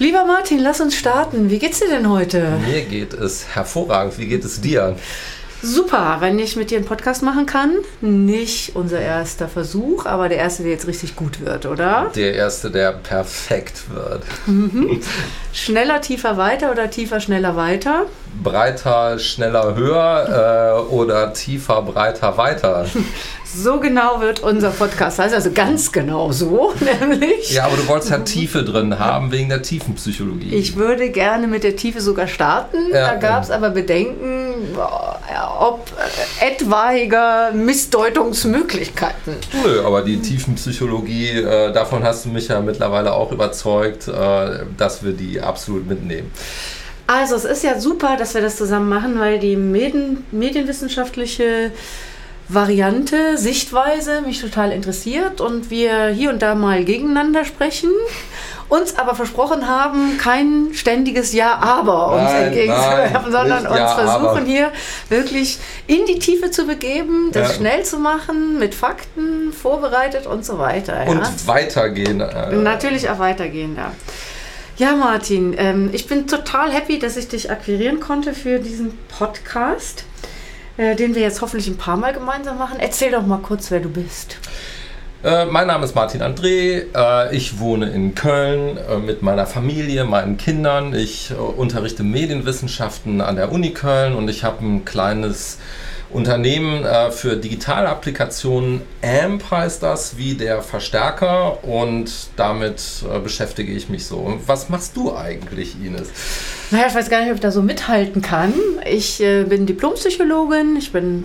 Lieber Martin, lass uns starten. Wie geht's dir denn heute? Mir geht es hervorragend. Wie geht es dir? Super, wenn ich mit dir einen Podcast machen kann. Nicht unser erster Versuch, aber der erste, der jetzt richtig gut wird, oder? Der erste, der perfekt wird. Mhm. Schneller, tiefer, weiter oder tiefer, schneller, weiter? Breiter, schneller, höher äh, oder tiefer, breiter, weiter. So genau wird unser Podcast heißt also ganz genau so, nämlich. Ja, aber du wolltest ja Tiefe drin haben wegen der Tiefenpsychologie. Ich würde gerne mit der Tiefe sogar starten. Ja, da gab es ja. aber Bedenken, ob etwaiger Missdeutungsmöglichkeiten. Nö, aber die Tiefenpsychologie, äh, davon hast du mich ja mittlerweile auch überzeugt, äh, dass wir die absolut mitnehmen. Also es ist ja super, dass wir das zusammen machen, weil die Medien, medienwissenschaftliche Variante, Sichtweise mich total interessiert und wir hier und da mal gegeneinander sprechen, uns aber versprochen haben, kein ständiges Ja-Aber uns entgegenzuwerfen, sondern uns ja, versuchen aber. hier wirklich in die Tiefe zu begeben, das ja. schnell zu machen, mit Fakten vorbereitet und so weiter. Und ja. weitergehen. Äh. Natürlich auch weitergehen, ja. Ja, Martin, ähm, ich bin total happy, dass ich dich akquirieren konnte für diesen Podcast. Äh, den wir jetzt hoffentlich ein paar Mal gemeinsam machen. Erzähl doch mal kurz, wer du bist. Äh, mein Name ist Martin André. Äh, ich wohne in Köln mit meiner Familie, meinen Kindern. Ich unterrichte Medienwissenschaften an der Uni Köln und ich habe ein kleines Unternehmen äh, für digitale Applikationen. AMP heißt das, wie der Verstärker und damit beschäftige ich mich so. Was machst du eigentlich, Ines? Naja, ich weiß gar nicht, ob ich da so mithalten kann. Ich äh, bin Diplompsychologin, ich bin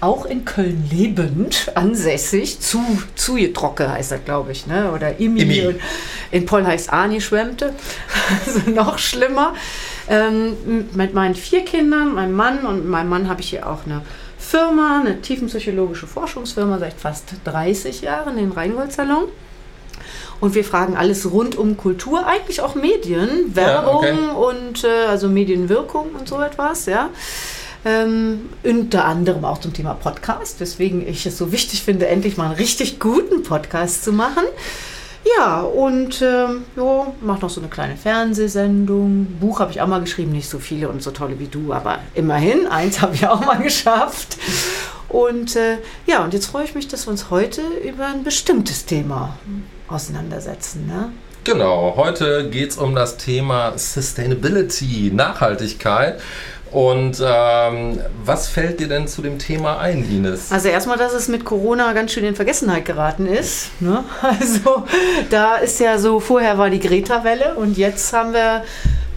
auch in Köln lebend, ansässig, zu, zu Trocke heißt das, glaube ich, ne? oder Imi. Imi. Und in Poll heißt Ani schwemmte, also noch schlimmer. Ähm, mit meinen vier Kindern, meinem Mann und meinem Mann habe ich hier auch eine Firma, eine tiefenpsychologische Forschungsfirma seit fast 30 Jahren, den Rheingold-Salon. Und wir fragen alles rund um Kultur, eigentlich auch Medien, Werbung ja, okay. und äh, also Medienwirkung und so etwas, ja. Ähm, unter anderem auch zum Thema Podcast, weswegen ich es so wichtig finde, endlich mal einen richtig guten Podcast zu machen. Ja, und ähm, jo, mach noch so eine kleine Fernsehsendung. Buch habe ich auch mal geschrieben, nicht so viele und so tolle wie du, aber immerhin, eins habe ich auch mal geschafft. Und äh, ja, und jetzt freue ich mich, dass wir uns heute über ein bestimmtes Thema auseinandersetzen. Ne? Genau, heute geht es um das Thema Sustainability, Nachhaltigkeit. Und ähm, was fällt dir denn zu dem Thema ein, Ines? Also erstmal, dass es mit Corona ganz schön in Vergessenheit geraten ist. Ne? Also da ist ja so, vorher war die Greta-Welle und jetzt haben wir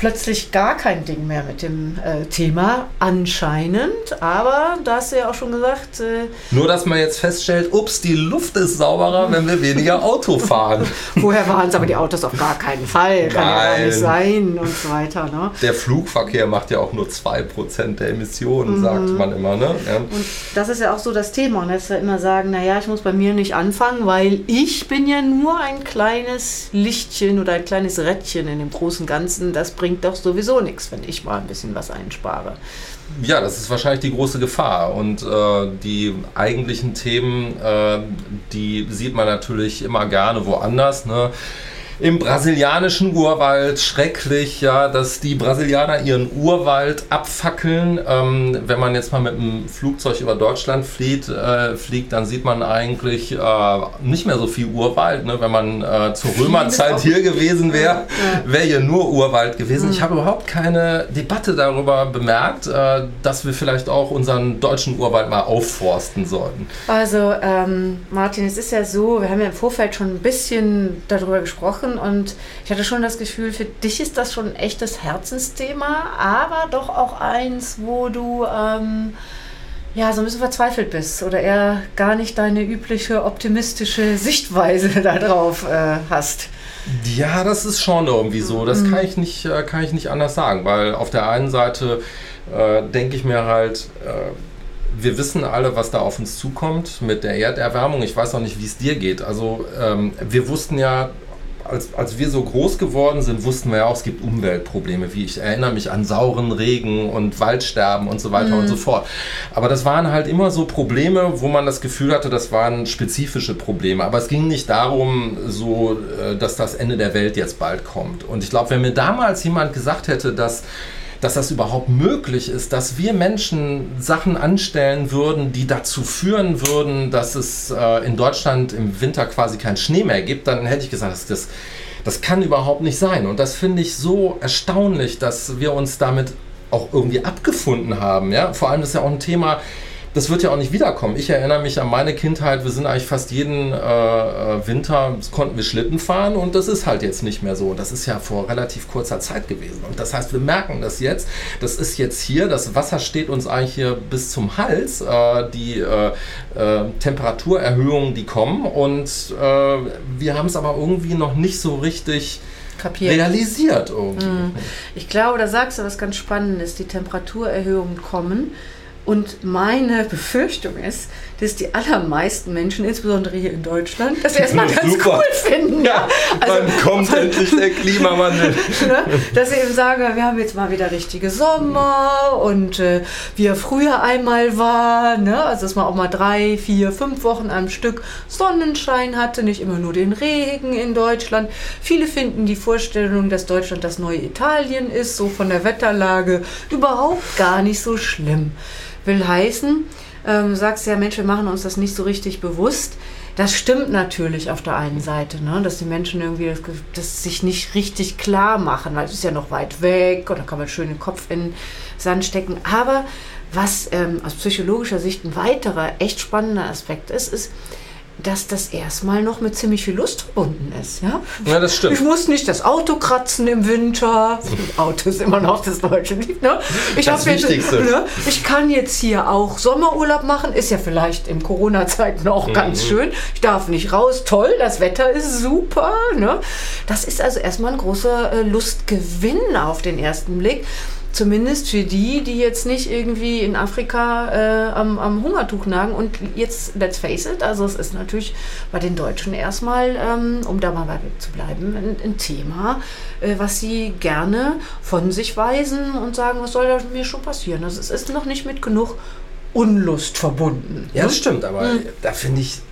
plötzlich gar kein Ding mehr mit dem äh, Thema, anscheinend. Aber da hast du ja auch schon gesagt. Äh, Nur, dass man jetzt feststellt, ups, die Luft ist sauberer, wenn wir weniger Auto fahren. Vorher waren es aber die Autos auf gar keinen Fall. Kann Nein. ja gar nicht sein und so weiter. Ne? Der Flugverkehr macht ja auch nur 2% der Emissionen, mhm. sagt man immer. Ne? Ja. Und das ist ja auch so das Thema. Und dass wir immer sagen, naja, ich muss bei mir nicht anfangen, weil ich bin ja nur ein kleines Lichtchen oder ein kleines Rädchen in dem großen Ganzen. Das bringt bringt doch sowieso nichts, wenn ich mal ein bisschen was einspare. Ja, das ist wahrscheinlich die große Gefahr. Und äh, die eigentlichen Themen, äh, die sieht man natürlich immer gerne woanders. Ne? Im brasilianischen Urwald schrecklich, ja, dass die Brasilianer ihren Urwald abfackeln. Ähm, wenn man jetzt mal mit einem Flugzeug über Deutschland fliegt, äh, fliegt dann sieht man eigentlich äh, nicht mehr so viel Urwald. Ne? Wenn man äh, zur Römerzeit hier gewesen wäre, wäre hier nur Urwald gewesen. Ich mhm. habe überhaupt keine Debatte darüber bemerkt, äh, dass wir vielleicht auch unseren deutschen Urwald mal aufforsten sollten. Also ähm, Martin, es ist ja so, wir haben ja im Vorfeld schon ein bisschen darüber gesprochen, und ich hatte schon das Gefühl, für dich ist das schon ein echtes Herzensthema, aber doch auch eins, wo du ähm, ja so ein bisschen verzweifelt bist oder eher gar nicht deine übliche optimistische Sichtweise darauf äh, hast. Ja, das ist schon irgendwie so. Das mhm. kann, ich nicht, äh, kann ich nicht anders sagen, weil auf der einen Seite äh, denke ich mir halt, äh, wir wissen alle, was da auf uns zukommt mit der Erderwärmung. Ich weiß auch nicht, wie es dir geht. Also ähm, wir wussten ja als, als wir so groß geworden sind, wussten wir ja auch, es gibt Umweltprobleme, wie ich erinnere mich an sauren Regen und Waldsterben und so weiter mhm. und so fort. Aber das waren halt immer so Probleme, wo man das Gefühl hatte, das waren spezifische Probleme. Aber es ging nicht darum, so, äh, dass das Ende der Welt jetzt bald kommt. Und ich glaube, wenn mir damals jemand gesagt hätte, dass dass das überhaupt möglich ist, dass wir Menschen Sachen anstellen würden, die dazu führen würden, dass es äh, in Deutschland im Winter quasi keinen Schnee mehr gibt, dann hätte ich gesagt, das, das, das kann überhaupt nicht sein. Und das finde ich so erstaunlich, dass wir uns damit auch irgendwie abgefunden haben. Ja? Vor allem ist ja auch ein Thema, das wird ja auch nicht wiederkommen. Ich erinnere mich an meine Kindheit, wir sind eigentlich fast jeden äh, äh, Winter, konnten wir Schlitten fahren und das ist halt jetzt nicht mehr so. Das ist ja vor relativ kurzer Zeit gewesen. Und das heißt, wir merken das jetzt, das ist jetzt hier, das Wasser steht uns eigentlich hier bis zum Hals, äh, die äh, äh Temperaturerhöhungen, die kommen und äh, wir haben es aber irgendwie noch nicht so richtig Kapiert. realisiert. Irgendwie. Mhm. Ich glaube, da sagst du was ganz Spannendes, die Temperaturerhöhungen kommen und meine Befürchtung ist, dass die allermeisten Menschen, insbesondere hier in Deutschland, das erstmal ganz Super. cool finden. Ja, also, wann kommt endlich der Klimawandel? ne, dass sie eben sagen, wir haben jetzt mal wieder richtige Sommer und äh, wie er früher einmal war. Ne? Also dass man auch mal drei, vier, fünf Wochen am Stück Sonnenschein hatte, nicht immer nur den Regen in Deutschland. Viele finden die Vorstellung, dass Deutschland das neue Italien ist, so von der Wetterlage, überhaupt gar nicht so schlimm. Will heißen, ähm, sagst ja, Mensch, wir machen uns das nicht so richtig bewusst. Das stimmt natürlich auf der einen Seite, ne? dass die Menschen irgendwie das, das, sich nicht richtig klar machen, weil es ist ja noch weit weg oder kann man schön den Kopf in den Sand stecken. Aber was ähm, aus psychologischer Sicht ein weiterer echt spannender Aspekt ist, ist, dass das erstmal noch mit ziemlich viel Lust verbunden ist. Ja, ja das stimmt. Ich muss nicht das Auto kratzen im Winter. Auto ist immer noch das deutsche Lied. Ne? Ich das Wichtigste. Jetzt, ne? Ich kann jetzt hier auch Sommerurlaub machen. Ist ja vielleicht in Corona-Zeiten auch mhm. ganz schön. Ich darf nicht raus. Toll, das Wetter ist super. Ne? Das ist also erstmal ein großer äh, Lustgewinn auf den ersten Blick. Zumindest für die, die jetzt nicht irgendwie in Afrika äh, am, am, Hungertuch nagen. Und jetzt, let's face it, also es ist natürlich bei den Deutschen erstmal, ähm, um da mal zu bleiben, ein, ein Thema, äh, was sie gerne von sich weisen und sagen, was soll da mir schon passieren? Also es ist noch nicht mit genug Unlust verbunden. Ja, das stimmt, aber mhm. da finde ich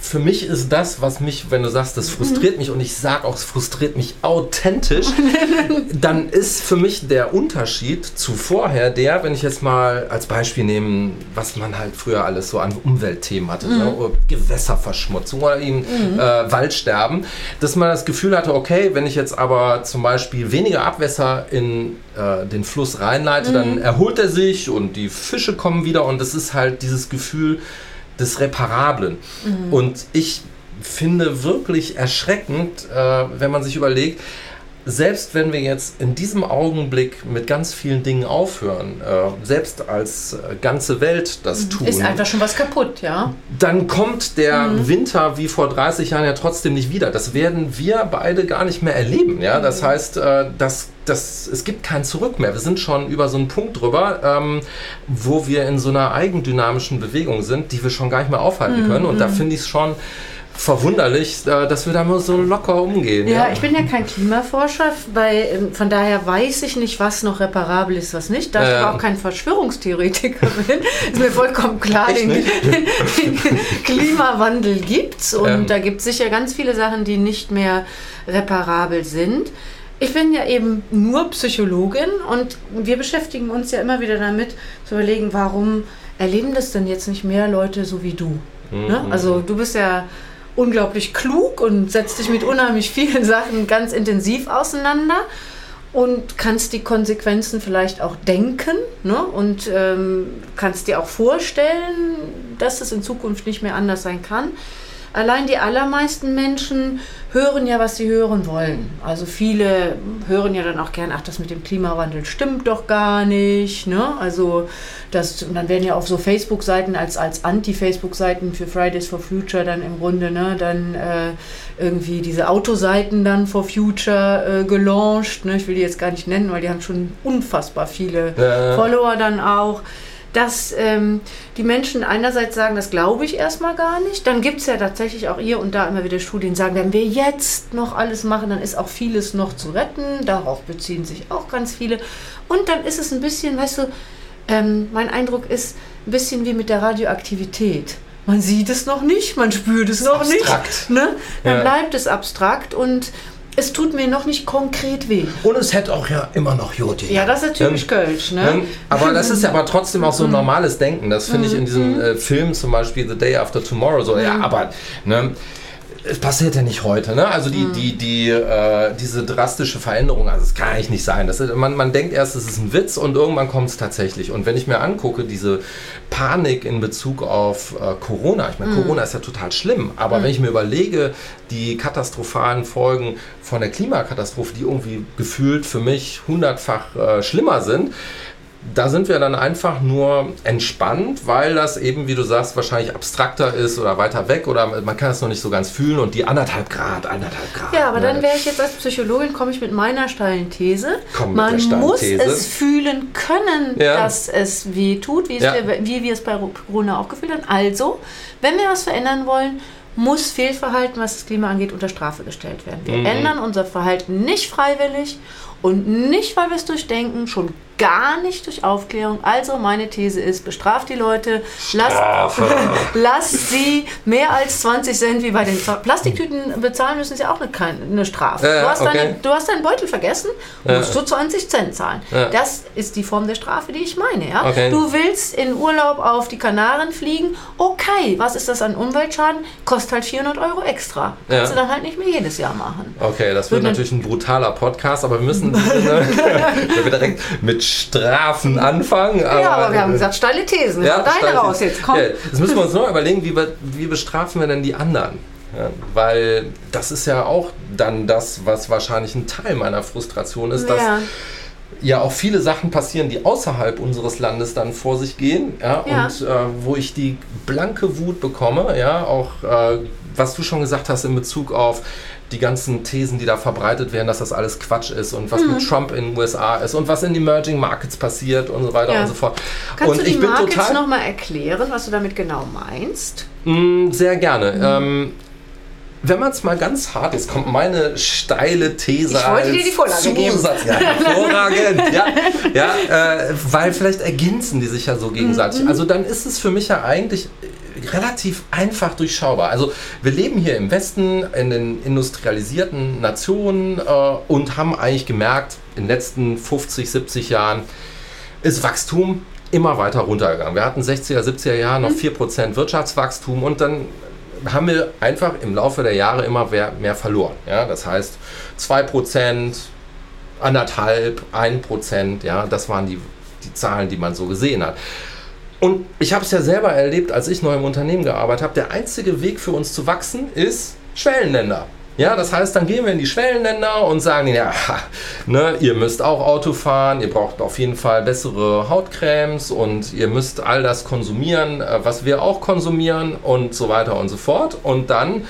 für mich ist das, was mich, wenn du sagst, das frustriert mich und ich sage auch, es frustriert mich authentisch, dann ist für mich der Unterschied zu vorher der, wenn ich jetzt mal als Beispiel nehme, was man halt früher alles so an Umweltthemen hatte, mhm. ne? Gewässerverschmutzung oder eben mhm. äh, Waldsterben, dass man das Gefühl hatte, okay, wenn ich jetzt aber zum Beispiel weniger Abwässer in äh, den Fluss reinleite, mhm. dann erholt er sich und die Fische kommen wieder und das ist halt dieses Gefühl, des Reparablen. Mhm. Und ich finde wirklich erschreckend, äh, wenn man sich überlegt, selbst wenn wir jetzt in diesem Augenblick mit ganz vielen Dingen aufhören, äh, selbst als äh, ganze Welt das mhm. tun. Ist einfach schon was kaputt, ja. Dann kommt der mhm. Winter wie vor 30 Jahren ja trotzdem nicht wieder. Das werden wir beide gar nicht mehr erleben, ja. Das mhm. heißt, äh, das, das, es gibt kein Zurück mehr. Wir sind schon über so einen Punkt drüber, ähm, wo wir in so einer eigendynamischen Bewegung sind, die wir schon gar nicht mehr aufhalten mhm. können. Und da mhm. finde ich es schon verwunderlich, äh, dass wir da mal so locker umgehen. Ja, ja. ich bin ja kein Klimaforscher, weil ähm, von daher weiß ich nicht, was noch reparabel ist, was nicht. Da ich aber auch kein Verschwörungstheoretiker bin, ist mir vollkommen klar, den, den, den, Klimawandel gibt's und ähm. da gibt es sicher ganz viele Sachen, die nicht mehr reparabel sind. Ich bin ja eben nur Psychologin und wir beschäftigen uns ja immer wieder damit, zu überlegen, warum erleben das denn jetzt nicht mehr Leute so wie du? Mhm. Ne? Also du bist ja unglaublich klug und setzt dich mit unheimlich vielen Sachen ganz intensiv auseinander und kannst die Konsequenzen vielleicht auch denken ne? und ähm, kannst dir auch vorstellen, dass es in Zukunft nicht mehr anders sein kann. Allein die allermeisten Menschen hören ja, was sie hören wollen. Also viele hören ja dann auch gern, ach, das mit dem Klimawandel stimmt doch gar nicht. Ne? Also das, und dann werden ja auf so Facebook-Seiten als, als Anti-Facebook-Seiten für Fridays for Future dann im Grunde, ne, dann äh, irgendwie diese Autoseiten dann for Future äh, gelauncht. Ne? Ich will die jetzt gar nicht nennen, weil die haben schon unfassbar viele ja. Follower dann auch dass ähm, die Menschen einerseits sagen, das glaube ich erstmal gar nicht. Dann gibt es ja tatsächlich auch hier und da immer wieder Studien, die sagen, wenn wir jetzt noch alles machen, dann ist auch vieles noch zu retten. Darauf beziehen sich auch ganz viele. Und dann ist es ein bisschen, weißt du, ähm, mein Eindruck ist ein bisschen wie mit der Radioaktivität. Man sieht es noch nicht, man spürt es noch abstrakt. nicht. Ne? Dann ja. bleibt es abstrakt und es tut mir noch nicht konkret weh. Und es hätte auch ja immer noch Jodi. Ja, das ist typisch ähm, Kölsch. Ne? Ähm, aber das ist ja aber trotzdem auch so ein mhm. normales Denken. Das finde ich in diesem mhm. äh, Film zum Beispiel The Day After Tomorrow so. Ja, mhm. aber ne, es passiert ja nicht heute, ne? Also die, mhm. die, die, äh, diese drastische Veränderung, also es kann eigentlich nicht sein. Das ist, man, man denkt erst, es ist ein Witz und irgendwann kommt es tatsächlich. Und wenn ich mir angucke, diese Panik in Bezug auf äh, Corona, ich meine, mhm. Corona ist ja total schlimm, aber mhm. wenn ich mir überlege, die katastrophalen Folgen von der Klimakatastrophe, die irgendwie gefühlt für mich hundertfach äh, schlimmer sind, da sind wir dann einfach nur entspannt, weil das eben, wie du sagst, wahrscheinlich abstrakter ist oder weiter weg oder man kann es noch nicht so ganz fühlen und die anderthalb Grad, anderthalb Grad. Ja, aber ne? dann wäre ich jetzt als Psychologin, komme ich mit meiner steilen These. Komm man steilen muss These. es fühlen können, ja. dass es weh tut, wie, ja. wir, wie wir es bei Corona auch gefühlt haben. Also, wenn wir was verändern wollen, muss Fehlverhalten, was das Klima angeht, unter Strafe gestellt werden. Wir mhm. ändern unser Verhalten nicht freiwillig und nicht, weil wir es durchdenken, schon gar nicht durch Aufklärung. Also meine These ist, bestraft die Leute, lasst, lasst sie mehr als 20 Cent wie bei den Plastiktüten bezahlen, müssen sie auch eine, eine Strafe. Ja, du, hast okay. deine, du hast deinen Beutel vergessen, musst ja. du 20 Cent zahlen. Ja. Das ist die Form der Strafe, die ich meine. Ja? Okay. Du willst in Urlaub auf die Kanaren fliegen, okay, was ist das an Umweltschaden? Kostet halt 400 Euro extra. Kannst du dann halt nicht mehr jedes Jahr machen. Okay, das wird Würde natürlich ein brutaler Podcast, aber wir müssen wir direkt mit Strafen anfangen. Aber, ja, aber wir haben gesagt, steile Thesen. Ja, deine steile raus jetzt, komm. Ja, jetzt müssen wir uns noch überlegen, wie, wir, wie bestrafen wir denn die anderen? Ja, weil das ist ja auch dann das, was wahrscheinlich ein Teil meiner Frustration ist, dass ja. auch viele Sachen passieren, die außerhalb unseres Landes dann vor sich gehen, ja, ja. und äh, wo ich die blanke Wut bekomme, ja, auch äh, was du schon gesagt hast in Bezug auf die ganzen Thesen, die da verbreitet werden, dass das alles Quatsch ist und was mhm. mit Trump in den USA ist und was in Emerging Markets passiert und so weiter ja. und so fort. Kannst und du die Markets nochmal erklären, was du damit genau meinst? Mm, sehr gerne. Mhm. Ähm, wenn man es mal ganz hart, jetzt kommt meine steile These. Ich wollte dir die Vorlage Zusatz, geben. Ja, hervorragend. ja, ja äh, weil vielleicht ergänzen die sich ja so gegenseitig. Mhm. Also dann ist es für mich ja eigentlich relativ einfach durchschaubar. Also wir leben hier im Westen, in den industrialisierten Nationen äh, und haben eigentlich gemerkt, in den letzten 50, 70 Jahren ist Wachstum immer weiter runtergegangen. Wir hatten 60er, 70er Jahre noch 4% mhm. Wirtschaftswachstum und dann haben wir einfach im Laufe der Jahre immer mehr, mehr verloren. Ja? Das heißt 2%, anderthalb, 1%, ja, das waren die, die Zahlen, die man so gesehen hat. Und ich habe es ja selber erlebt, als ich neu im Unternehmen gearbeitet habe. Der einzige Weg für uns zu wachsen ist Schwellenländer. Ja, das heißt, dann gehen wir in die Schwellenländer und sagen, ja, ne, ihr müsst auch Auto fahren, ihr braucht auf jeden Fall bessere Hautcremes und ihr müsst all das konsumieren, äh, was wir auch konsumieren und so weiter und so fort. Und dann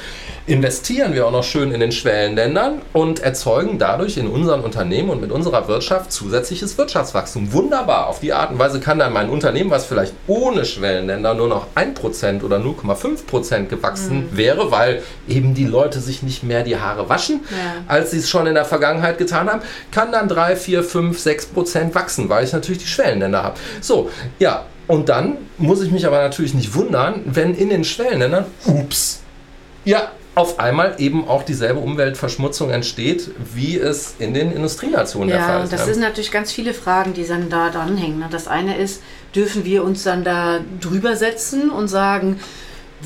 investieren wir auch noch schön in den Schwellenländern und erzeugen dadurch in unseren Unternehmen und mit unserer Wirtschaft zusätzliches Wirtschaftswachstum. Wunderbar. Auf die Art und Weise kann dann mein Unternehmen, was vielleicht ohne Schwellenländer nur noch 1% oder 0,5% gewachsen mhm. wäre, weil eben die Leute sich nicht mehr die Haare waschen, ja. als sie es schon in der Vergangenheit getan haben, kann dann 3, 4, 5, 6% wachsen, weil ich natürlich die Schwellenländer habe. So, ja, und dann muss ich mich aber natürlich nicht wundern, wenn in den Schwellenländern, ups, ja, auf einmal eben auch dieselbe Umweltverschmutzung entsteht, wie es in den Industrienationen ja, der Fall ist. Das ja. sind natürlich ganz viele Fragen, die dann da dranhängen. Ne? Das eine ist, dürfen wir uns dann da drüber setzen und sagen,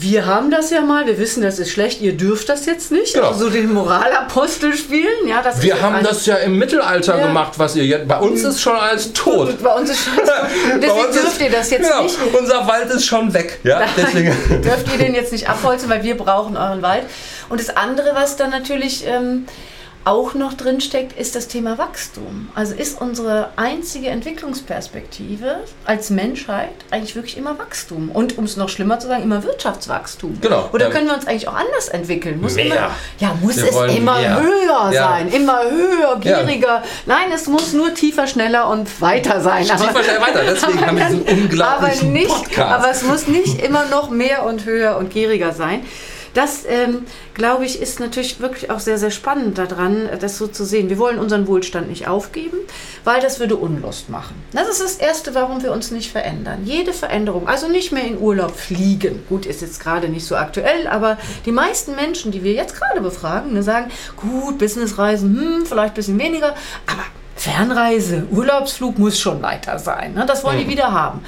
wir haben das ja mal, wir wissen, das ist schlecht, ihr dürft das jetzt nicht. Genau. Also so den Moralapostel spielen. Ja, das wir haben das ja im Mittelalter ja. gemacht, was ihr jetzt. Bei uns ist schon alles tot. Bei uns ist schon Deswegen dürft ihr das jetzt genau. nicht. Unser Wald ist schon weg. Ja, deswegen. dürft ihr den jetzt nicht abholzen, weil wir brauchen euren Wald. Und das andere, was dann natürlich. Ähm, auch noch drin steckt, ist das Thema Wachstum. Also ist unsere einzige Entwicklungsperspektive als Menschheit eigentlich wirklich immer Wachstum und um es noch schlimmer zu sagen, immer Wirtschaftswachstum. Genau. Oder Ähm, können wir uns eigentlich auch anders entwickeln? Muss mehr. Immer, ja, muss Wir es immer mehr. höher Ja. sein, immer höher, Ja. gieriger. Nein, es muss nur tiefer, schneller und weiter sein. Tiefer, schnell weiter. Deswegen haben wir diesen aber unglaublichen nicht, Podcast. aber es muss nicht immer noch mehr und höher und gieriger sein. Das, ähm, glaube ich, ist natürlich wirklich auch sehr, sehr spannend daran, das so zu sehen. Wir wollen unseren Wohlstand nicht aufgeben, weil das würde Unlust machen. Das ist das Erste, warum wir uns nicht verändern. Jede Veränderung, also nicht mehr in Urlaub fliegen. Gut, ist jetzt gerade nicht so aktuell, aber die meisten Menschen, die wir jetzt gerade befragen, ne, sagen, gut, Businessreisen, hm, vielleicht ein bisschen weniger, aber Fernreise, Urlaubsflug muss schon weiter sein. Ne? Das wollen die wieder haben.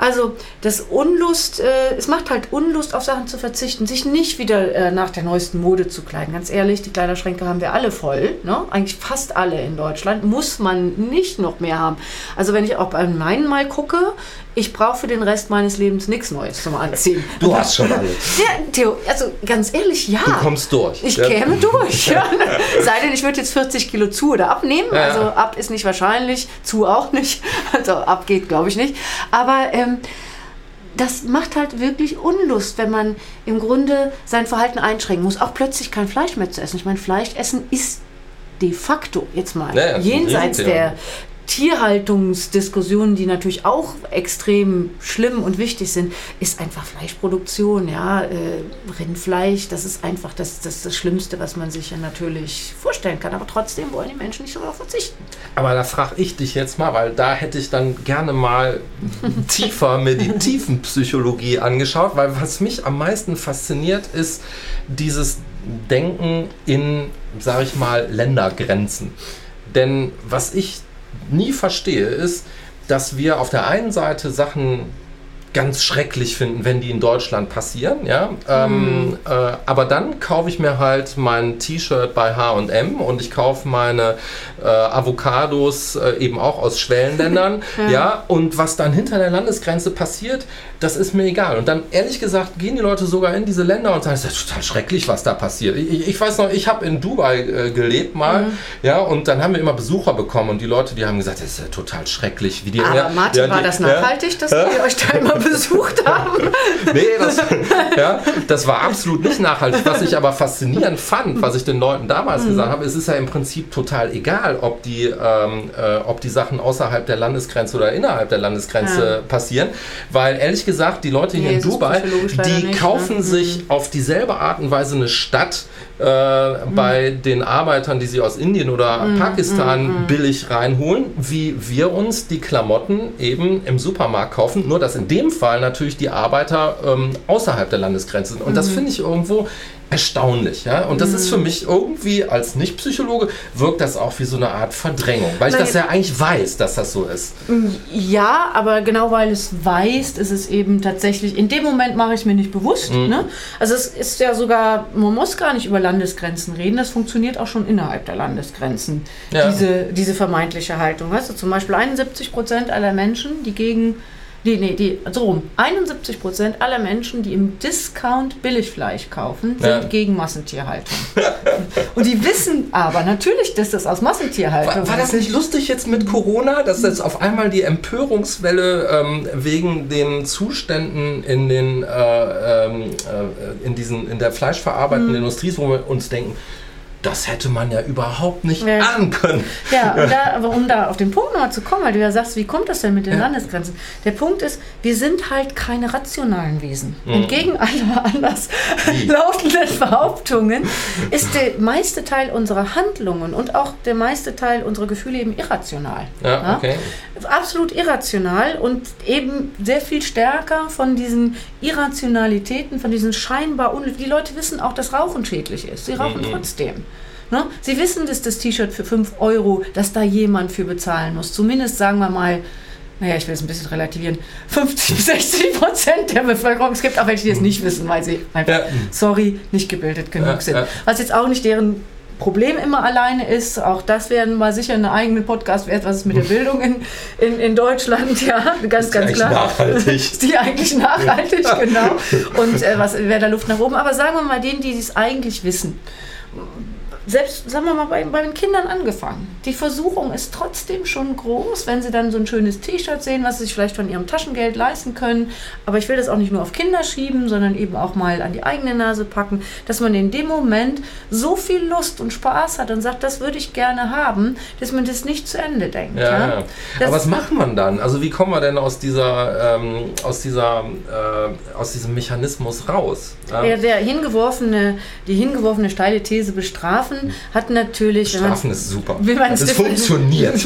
Also das Unlust, äh, es macht halt Unlust, auf Sachen zu verzichten, sich nicht wieder äh, nach der neuesten Mode zu kleiden. Ganz ehrlich, die Kleiderschränke haben wir alle voll, ne? eigentlich fast alle in Deutschland, muss man nicht noch mehr haben. Also wenn ich auch bei meinen mal gucke, ich brauche für den Rest meines Lebens nichts Neues zum Anziehen. du hast schon alles. Ja, Theo, also ganz ehrlich, ja. Du kommst durch. Ich Ja. käme durch. Ja. Sei denn, ich würde jetzt 40 Kilo zu oder abnehmen. Ja. Also ab ist nicht wahrscheinlich, zu auch nicht. Also ab geht, glaube ich nicht. Aber ähm, das macht halt wirklich Unlust, wenn man im Grunde sein Verhalten einschränken muss. Auch plötzlich kein Fleisch mehr zu essen. Ich meine, Fleisch essen ist de facto jetzt mal Ja, ja, ist ein jenseits der Tierhaltungsdiskussionen, die natürlich auch extrem schlimm und wichtig sind, ist einfach Fleischproduktion. Ja, äh, Rindfleisch, das ist einfach das, das, das Schlimmste, was man sich ja natürlich vorstellen kann. Aber trotzdem wollen die Menschen nicht darauf verzichten. Aber da frage ich dich jetzt mal, weil da hätte ich dann gerne mal tiefer mir die Tiefenpsychologie angeschaut, weil was mich am meisten fasziniert, ist dieses Denken in, sage ich mal, Ländergrenzen. Denn was ich nie verstehe, ist, dass wir auf der einen Seite Sachen ganz schrecklich finden, wenn die in Deutschland passieren, ja. Ähm, äh, aber dann kaufe ich mir halt mein T-Shirt bei H&M und ich kaufe meine äh, Avocados äh, eben auch aus Schwellenländern, ja. Und was dann hinter der Landesgrenze passiert, das ist mir egal. Und dann ehrlich gesagt gehen die Leute sogar in diese Länder und sagen, es ist total schrecklich, was da passiert. Ich, ich weiß noch, ich habe in Dubai äh, gelebt mal, ja, und dann haben wir immer Besucher bekommen und die Leute, die haben gesagt, das ist ja total schrecklich, wie die Aber ja, Martin, ja, war die- das ja. nachhaltig, dass wir euch da immer besucht haben? Nee, das, ja, das war absolut nicht nachhaltig. Was ich aber faszinierend fand, was ich den Leuten damals gesagt habe, es ist ja im Prinzip total egal, ob die, ähm, äh, ob die Sachen außerhalb der Landesgrenze oder innerhalb der Landesgrenze Ja. passieren. Weil ehrlich gesagt, die Leute hier Nee, in Dubai, die nicht, kaufen ne? sich auf dieselbe Art und Weise eine Stadt äh, bei den Arbeitern, die sie aus Indien oder Pakistan billig reinholen, wie wir uns die Klamotten eben im Supermarkt kaufen. Nur, dass in dem Fall natürlich die Arbeiter ähm, außerhalb der Landesgrenze sind. Und das finde ich irgendwo erstaunlich. Ja? Und das ist für mich irgendwie als Nicht-Psychologe wirkt das auch wie so eine Art Verdrängung, weil ich Nein. das ja eigentlich weiß, dass das so ist. Ja, aber genau weil es weiß, ist es eben tatsächlich, in dem Moment mache ich es mir nicht bewusst. Mhm. Ne? Also es ist ja sogar, man muss gar nicht über Landesgrenzen reden, das funktioniert auch schon innerhalb der Landesgrenzen, Ja. diese, diese vermeintliche Haltung. Weißt du, zum Beispiel 71 Prozent aller Menschen, die gegen, die, nee, die, so rum, 71 Prozent aller Menschen, die im Discount Billigfleisch kaufen, sind Ja. gegen Massentierhaltung. Und die wissen aber natürlich, dass das aus Massentierhaltung War, war das ist. nicht lustig jetzt mit Corona, dass jetzt auf einmal die Empörungswelle ähm, wegen den Zuständen in den äh, ähm, äh, in diesen in der fleischverarbeitenden Industrie ist, wo wir uns denken, das hätte man ja überhaupt nicht Ja. ahnen können. Ja, und da, aber um da auf den Punkt nochmal zu kommen, weil du ja sagst, wie kommt das denn mit den Ja. Landesgrenzen? Der Punkt ist, wir sind halt keine rationalen Wesen. Mhm. Entgegen aller anders lautenden Behauptungen ist der meiste Teil unserer Handlungen und auch der meiste Teil unserer Gefühle eben irrational. Ja, okay. Absolut irrational und eben sehr viel stärker von diesen Irrationalitäten, von diesen scheinbar un Die Leute wissen auch, dass Rauchen schädlich ist. Sie rauchen trotzdem. Ne? Sie wissen, dass das T-Shirt für 5 Euro, dass da jemand für bezahlen muss. Zumindest sagen wir mal, naja, ich will es ein bisschen relativieren, 50 bis 60 Prozent der Bevölkerung. Es gibt auch welche, die es nicht wissen, weil sie einfach, Ja. sorry, nicht gebildet genug Ja, sind. Was jetzt auch nicht deren Problem immer alleine ist. Auch das werden mal sicher eine eigene Podcast wert, was ist mit der Bildung in, in, in Deutschland, ja, ganz, ganz eigentlich klar. nachhaltig? Ist die eigentlich nachhaltig, genau. Und äh, was wäre da Luft nach oben? Aber sagen wir mal denen, die es eigentlich wissen. Selbst, sagen wir mal, bei, bei den Kindern angefangen. Die Versuchung ist trotzdem schon groß, wenn sie dann so ein schönes T-Shirt sehen, was sie sich vielleicht von ihrem Taschengeld leisten können. Aber ich will das auch nicht nur auf Kinder schieben, sondern eben auch mal an die eigene Nase packen, dass man in dem Moment so viel Lust und Spaß hat und sagt, das würde ich gerne haben, dass man das nicht zu Ende denkt. Ja, Ja, ja. Aber was macht man dann? Also wie kommen wir denn aus dieser, ähm, aus dieser, äh, aus diesem Mechanismus raus? Ja? Der, der hingeworfene, die hingeworfene steile These bestrafen hat natürlich, man Strafen ist super. Wie man es funktioniert.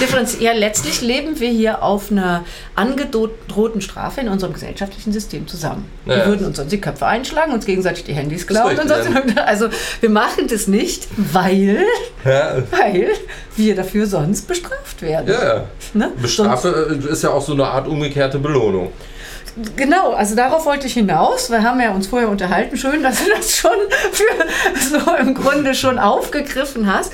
Differenz ja, letztlich leben wir hier auf einer angedrohten Strafe in unserem gesellschaftlichen System zusammen. Ja, wir würden uns sonst die Köpfe einschlagen, uns gegenseitig die Handys klauen. Und sonst, also wir machen das nicht, weil, Ja, weil wir dafür sonst bestraft werden. ja, ja. Ne? Sonst, Bestrafe äh, ist ja auch so eine Art umgekehrte Belohnung. Genau, also darauf wollte ich hinaus. Wir haben ja uns vorher unterhalten. Schön, dass du das schon für so im Grunde schon aufgegriffen hast.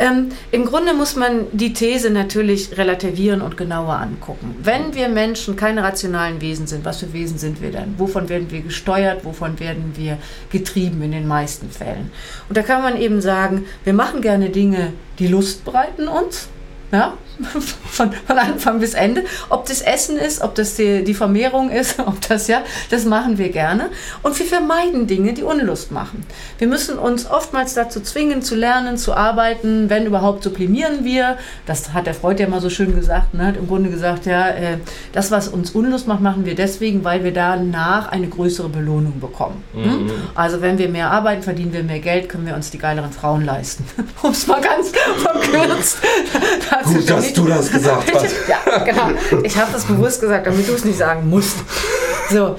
Ähm, Im Grunde muss man die These natürlich relativieren und genauer angucken. Wenn wir Menschen keine rationalen Wesen sind, was für Wesen sind wir denn? Wovon werden wir gesteuert? Wovon werden wir getrieben in den meisten Fällen? Und da kann man eben sagen, wir machen gerne Dinge, die Lust bereiten uns. Ja, von, von Anfang bis Ende. Ob das Essen ist, ob das die, die Vermehrung ist, ob das ja, das machen wir gerne. Und wir vermeiden Dinge, die Unlust machen. Wir müssen uns oftmals dazu zwingen, zu lernen, zu arbeiten. Wenn überhaupt, sublimieren wir. Das hat der Freud ja mal so schön gesagt. Ne? Hat im Grunde gesagt, ja, äh, das, was uns Unlust macht, machen wir deswegen, weil wir danach eine größere Belohnung bekommen. Hm? Also wenn wir mehr arbeiten, verdienen wir mehr Geld, können wir uns die geileren Frauen leisten. um es mal ganz verkürzt Gut, dass du das gesagt hast. ja, genau. Ich habe das bewusst gesagt, damit du es nicht sagen musst. So.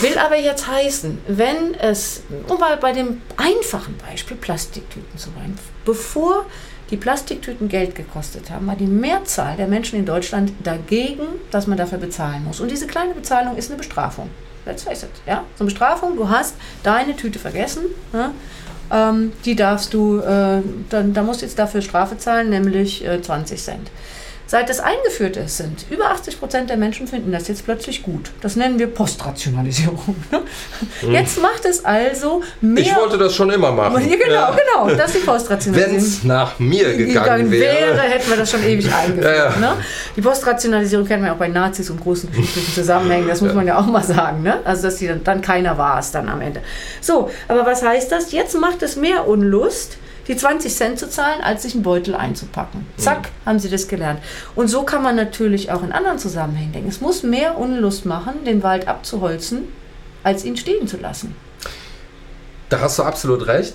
Will aber jetzt heißen, wenn es, um mal bei dem einfachen Beispiel Plastiktüten zu bleiben, bevor die Plastiktüten Geld gekostet haben, war die Mehrzahl der Menschen in Deutschland dagegen, dass man dafür bezahlen muss. Und diese kleine Bezahlung ist eine Bestrafung. Let's face it. Ja? So eine Bestrafung, du hast deine Tüte vergessen, ja? Ähm, die darfst du, äh, dann, da musst du jetzt dafür Strafe zahlen, nämlich äh, 20 Cent. Seit das eingeführt ist, sind über 80 Prozent der Menschen finden das jetzt plötzlich gut. Das nennen wir Postrationalisierung. ne? Jetzt macht es also mehr. Ich wollte das schon immer machen. genau, Ja. genau. Das ist die Postrationalisierung Wenn es nach mir gegangen wäre. hätten wir das schon ewig eingeführt. Ja, ja. Ne? Die Postrationalisierung kennen wir auch bei Nazis und großen geschichtlichen Zusammenhängen, das muss man ja auch mal sagen. Ne? Also, dass die dann, dann keiner war es dann am Ende. So, aber was heißt das? Jetzt macht es mehr Unlust, die 20 Cent zu zahlen, als sich einen Beutel einzupacken. Zack, haben sie das gelernt. Und so kann man natürlich auch in anderen Zusammenhängen denken. Es muss mehr Unlust machen, den Wald abzuholzen, als ihn stehen zu lassen. Da hast du absolut recht.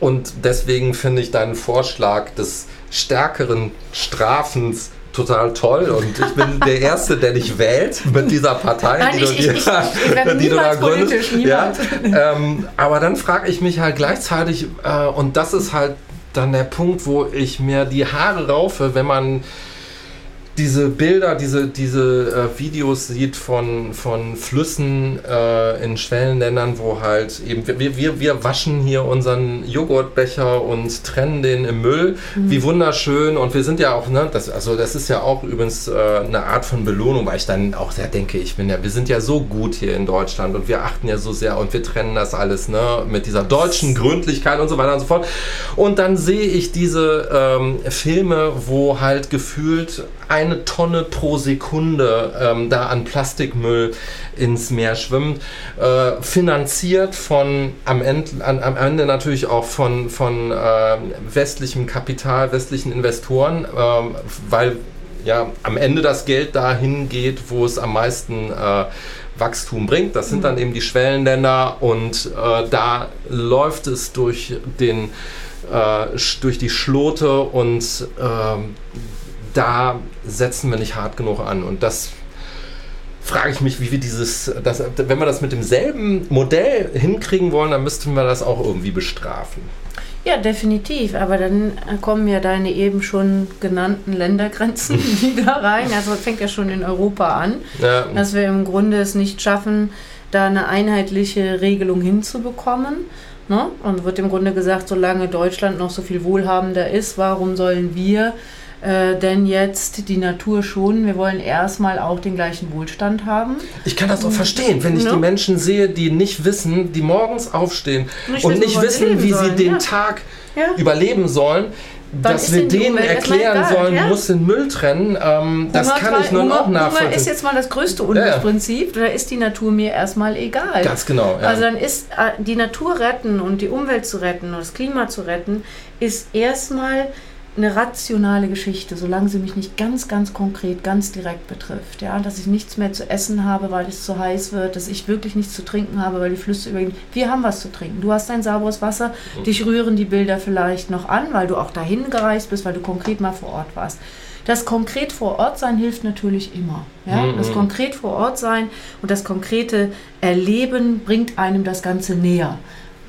Und deswegen finde ich deinen Vorschlag des stärkeren Strafens total toll. Und ich bin der Erste, der dich wählt mit dieser Partei, Nein, die du ich- dir- ich- ich die du da gründest. Ja, ähm, aber dann frage ich mich halt gleichzeitig, äh, und das ist halt dann der Punkt, wo ich mir die Haare raufe, wenn man diese Bilder, diese, diese äh, Videos sieht von, von Flüssen äh, in Schwellenländern, wo halt eben, wir, wir, wir waschen hier unseren Joghurtbecher und trennen den im Müll. Wie wunderschön. Und wir sind ja auch, ne, das, also das ist ja auch übrigens äh, eine Art von Belohnung, weil ich dann auch sehr denke, ich bin ja, wir sind ja so gut hier in Deutschland und wir achten ja so sehr und wir trennen das alles, ne, mit dieser deutschen Gründlichkeit und so weiter und so fort. Und dann sehe ich diese ähm, Filme, wo halt gefühlt eine Tonne pro Sekunde ähm, da an Plastikmüll ins Meer schwimmt, äh, finanziert von am Ende, an, am Ende natürlich auch von, von ähm, westlichem Kapital, westlichen Investoren, ähm, weil ja am Ende das Geld dahin geht, wo es am meisten äh, Wachstum bringt. Das sind dann eben die Schwellenländer und äh, da läuft es durch den äh, durch die Schlote und ähm, da setzen wir nicht hart genug an. Und das frage ich mich, wie wir dieses, das, wenn wir das mit demselben Modell hinkriegen wollen, dann müssten wir das auch irgendwie bestrafen. Ja, definitiv. Aber dann kommen ja deine eben schon genannten Ländergrenzen wieder rein. Also fängt ja schon in Europa an, Ja, dass wir im Grunde es nicht schaffen, da eine einheitliche Regelung hinzubekommen. Ne? Und wird im Grunde gesagt, solange Deutschland noch so viel wohlhabender ist, warum sollen wir äh, denn jetzt die Natur schon, wir wollen erstmal auch den gleichen Wohlstand haben. Ich kann das auch verstehen, wenn ich Ne? die Menschen sehe, die nicht wissen, die morgens aufstehen Nicht und wissen, nicht wissen, wie sollen, sie den ja. Tag Ja. überleben sollen, Dann dass wir denen erklären sollen, ja. du musst den Müll trennen, ähm, das kann ich nun Hunger, auch Hunger ist nachvollziehen. jetzt mal das größte Umweltprinzip, da ist die Natur mir erstmal egal. Ganz genau. Ja. Also dann ist äh, die Natur retten und die Umwelt zu retten und das Klima zu retten, ist erstmal eine rationale Geschichte, solange sie mich nicht ganz, ganz konkret, ganz direkt betrifft. Ja, dass ich nichts mehr zu essen habe, weil es zu heiß wird, dass ich wirklich nichts zu trinken habe, weil die Flüsse übergehen. Wir haben was zu trinken. Du hast ein sauberes Wasser, dich rühren die Bilder vielleicht noch an, weil du auch dahin gereist bist, weil du konkret mal vor Ort warst. Das konkret vor Ort sein hilft natürlich immer. Ja? Mhm. Das konkret vor Ort sein und das konkrete Erleben bringt einem das Ganze näher.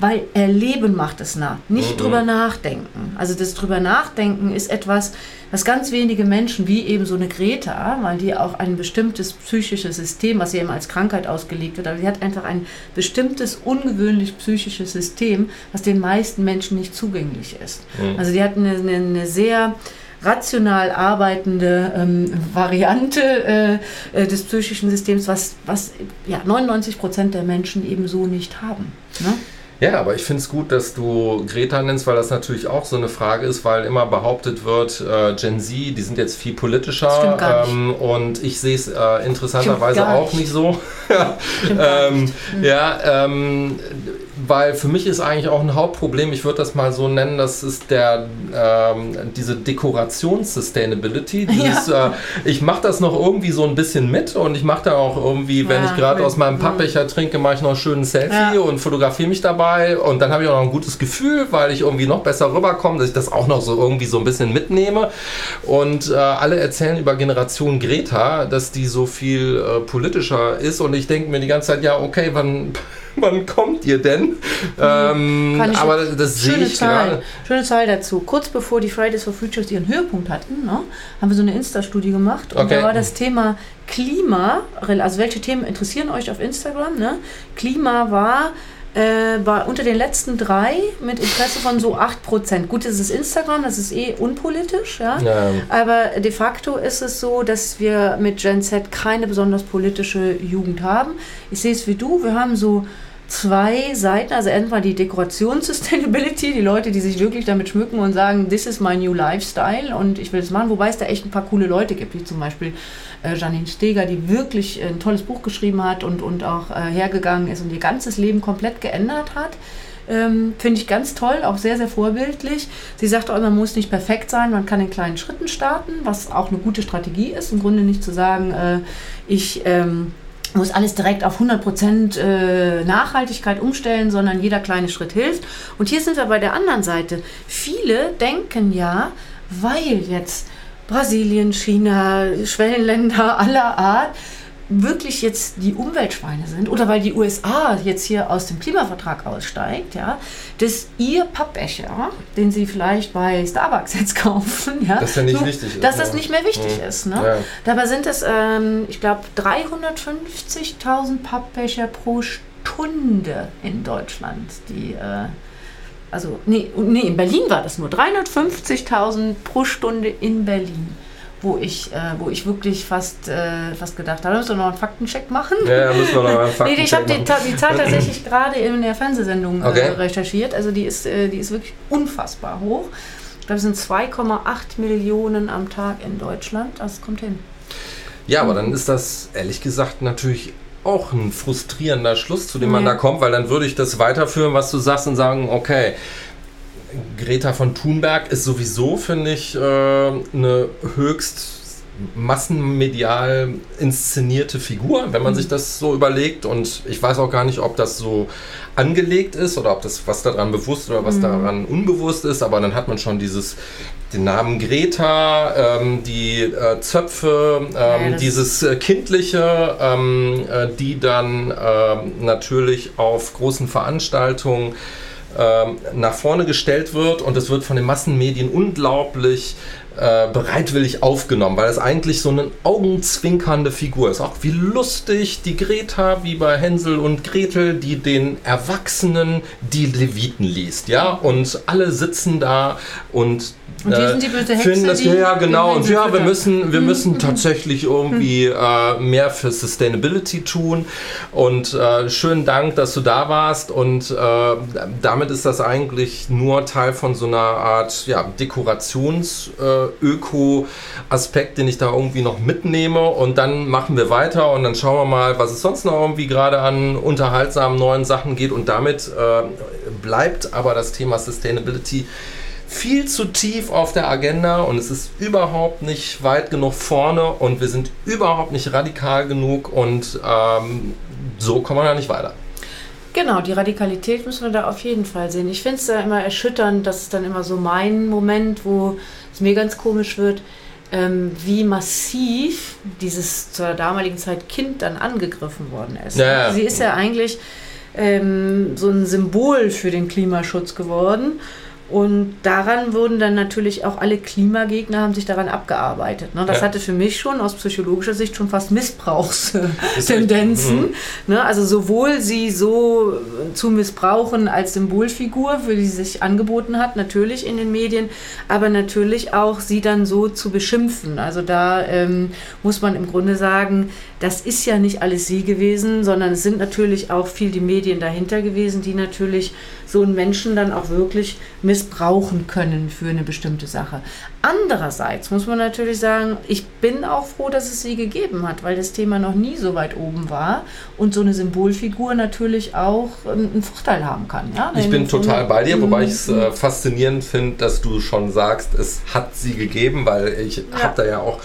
Weil Erleben macht es nah, nicht Mhm. drüber nachdenken. Also das drüber nachdenken ist etwas, was ganz wenige Menschen, wie eben so eine Greta, weil die auch ein bestimmtes psychisches System, was immer als Krankheit ausgelegt wird, aber sie hat einfach ein bestimmtes, ungewöhnlich psychisches System, was den meisten Menschen nicht zugänglich ist. Mhm. Also die hat eine, eine, eine sehr rational arbeitende ähm, Variante äh, äh, des psychischen Systems, was, was ja, 99 Prozent der Menschen eben so nicht haben. Ne? Ja, aber ich finde es gut, dass du Greta nennst, weil das natürlich auch so eine Frage ist, weil immer behauptet wird, äh, Gen Z, die sind jetzt viel politischer. Nicht. Ähm, und ich sehe es äh, interessanterweise auch nicht so. Stimmt gar ähm, Ja, ähm, weil für mich ist eigentlich auch ein Hauptproblem, ich würde das mal so nennen, das ist der, ähm, diese Dekorations-Sustainability. Dieses, äh, ich mache das noch irgendwie so ein bisschen mit und ich mache da auch irgendwie, wenn Ja, ich gerade aus meinem Mhm. Pappbecher trinke, mache ich noch schön ein Selfie Ja. und fotografiere mich dabei und dann habe ich auch noch ein gutes Gefühl, weil ich irgendwie noch besser rüberkomme, dass ich das auch noch so irgendwie so ein bisschen mitnehme und äh, alle erzählen über Generation Greta, dass die so viel äh, politischer ist und ich denke mir die ganze Zeit, ja okay, wann, wann kommt ihr denn? Ähm, Mhm. Kann ich- aber das sehe Schöne ich Zahl, gerade. schöne Zahl dazu. Kurz bevor die Fridays for Futures ihren Höhepunkt hatten, ne, haben wir so eine Insta-Studie gemacht. Und Okay. da war das Thema Klima, also welche Themen interessieren euch auf Instagram? Ne? Klima war äh, bei, unter den letzten drei mit Interesse von so 8%. Gut, das ist Instagram, das ist eh unpolitisch, ja. Ja. Aber de facto ist es so, dass wir mit Gen Z keine besonders politische Jugend haben. Ich sehe es wie du, wir haben so zwei Seiten, also erstmal die Dekorations-Sustainability, die Leute, die sich wirklich damit schmücken und sagen, this is my new lifestyle und ich will es machen, wobei es da echt ein paar coole Leute gibt, wie zum Beispiel äh, Janine Steger, die wirklich ein tolles Buch geschrieben hat und, und auch äh, hergegangen ist und ihr ganzes Leben komplett geändert hat. Ähm, Finde ich ganz toll, auch sehr, sehr vorbildlich. Sie sagt auch, man muss nicht perfekt sein, man kann in kleinen Schritten starten, was auch eine gute Strategie ist. Im Grunde nicht zu sagen, äh, ich ähm, muss alles direkt auf 100% äh, Nachhaltigkeit umstellen, sondern jeder kleine Schritt hilft. Und hier sind wir bei der anderen Seite. Viele denken ja, weil jetzt Brasilien, China, Schwellenländer aller Art wirklich jetzt die Umweltschweine sind oder weil die USA jetzt hier aus dem Klimavertrag aussteigt, ja, dass ihr Pappbecher, den sie vielleicht bei Starbucks jetzt kaufen, ja, Dass der nicht so- wichtig ist, dass das nicht mehr wichtig Mhm. ist. Ne? Ja. Dabei sind es, ähm, ich glaube, 350.000 Pappbecher pro Stunde in Deutschland, die, äh, also, nee, nee, in Berlin war das nur 350.000 pro Stunde in Berlin. Wo ich, äh, wo ich wirklich fast, äh, fast gedacht habe, da müssen wir noch einen Faktencheck machen. Ja, ja, müssen wir noch einen Nee, ich habe die. Ta- die Zahl tatsächlich gerade in der Fernsehsendung äh, Okay. recherchiert. Also die ist, äh, die ist wirklich unfassbar hoch. Ich glaube, es sind 2,8 Millionen am Tag in Deutschland. Das kommt hin. Ja, aber dann ist das ehrlich gesagt natürlich auch ein frustrierender Schluss, zu dem man Ja. da kommt, weil dann würde ich das weiterführen, was du sagst und sagen, okay, Greta von Thunberg ist sowieso, finde ich, äh, eine höchst massenmedial inszenierte Figur, wenn man sich das so überlegt. Und ich weiß auch gar nicht, ob das so angelegt ist oder ob das was daran bewusst oder was daran unbewusst ist. Aber dann hat man schon dieses den Namen Greta, ähm, die äh, Zöpfe, ähm, Ja, dieses äh, kindliche, ähm, äh, die dann ähm, natürlich auf großen Veranstaltungen ähm, nach vorne gestellt wird und es wird von den Massenmedien unglaublich äh, bereitwillig aufgenommen, weil es eigentlich so eine augenzwinkernde Figur ist. Auch wie lustig die Greta, wie bei Hänsel und Gretel, die den Erwachsenen die Leviten liest, ja, und alle sitzen da und und die sind die böse Hexe, finden das, die ja, genau. Und ja, wir müssen, wir müssen tatsächlich irgendwie äh, mehr für Sustainability tun. Und äh, schönen Dank, dass du da warst. Und äh, damit ist das eigentlich nur Teil von so einer Art ja, Dekorations-Öko-Aspekt, den ich da irgendwie noch mitnehme. Und dann machen wir weiter und dann schauen wir mal, was es sonst noch irgendwie gerade an unterhaltsamen neuen Sachen geht. Und damit äh, bleibt aber das Thema Sustainability viel zu tief auf der Agenda und es ist überhaupt nicht weit genug vorne und wir sind überhaupt nicht radikal genug und ähm, so kommen wir da nicht weiter. Genau, die Radikalität müssen wir da auf jeden Fall sehen. Ich finde es da immer erschütternd, das ist dann immer so mein Moment, wo es mir ganz komisch wird, ähm, wie massiv dieses zur damaligen Zeit Kind dann angegriffen worden ist. Ja. Sie ist ja eigentlich ähm, so ein Symbol für den Klimaschutz geworden. Und daran wurden dann natürlich auch alle Klimagegner haben sich daran abgearbeitet. Ne? Das Ja. hatte für mich schon aus psychologischer Sicht schon fast Missbrauchstendenzen. Mhm. Ne? Also sowohl sie so zu missbrauchen als Symbolfigur, für die sie sich angeboten hat, natürlich in den Medien, aber natürlich auch sie dann so zu beschimpfen. Also da ähm, muss man im Grunde sagen, das ist ja nicht alles sie gewesen, sondern es sind natürlich auch viel die Medien dahinter gewesen, die natürlich so einen Menschen dann auch wirklich missbrauchen können für eine bestimmte Sache. Andererseits muss man natürlich sagen, ich bin auch froh, dass es sie gegeben hat, weil das Thema noch nie so weit oben war und so eine Symbolfigur natürlich auch ähm, einen Vorteil haben kann. Ja? Ich In bin total bei dir, wobei ich es Mhm. äh, faszinierend finde, dass du schon sagst, es hat sie gegeben, weil ich Ja. habe da ja auch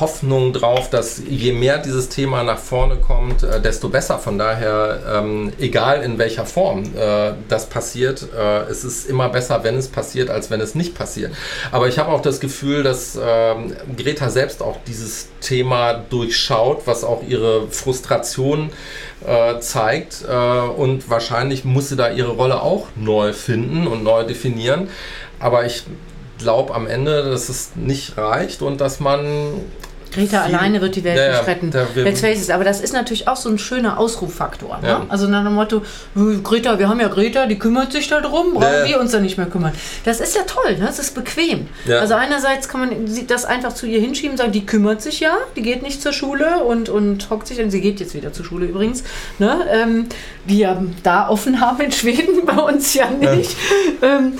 Hoffnung drauf, dass je mehr dieses Thema nach vorne kommt, äh, desto besser. Von daher, ähm, egal in welcher Form äh, das passiert, äh, es ist immer besser, wenn es passiert, als wenn es nicht passiert. Aber ich habe auch das Gefühl, dass ähm, Greta selbst auch dieses Thema durchschaut, was auch ihre Frustration äh, zeigt. Äh, und wahrscheinlich muss sie da ihre Rolle auch neu finden und neu definieren. Aber ich glaube am Ende, dass es nicht reicht und dass man Greta alleine wird die Welt Ja, nicht retten. da Let's face it, aber das ist natürlich auch so ein schöner Ausruffaktor. Ja. Ne? Also nach dem Motto, "Äh, Greta, wir haben ja Greta, die kümmert sich darum, brauchen Ja. wir uns dann nicht mehr kümmern. Das ist ja toll, ne? das ist bequem. Also einerseits kann man das einfach zu ihr hinschieben und sagen, die kümmert sich ja, die geht nicht zur Schule und, und hockt sich, und sie geht jetzt wieder zur Schule übrigens, ne? ähm, die ja da offen haben in Schweden, bei uns ja nicht. Ähm,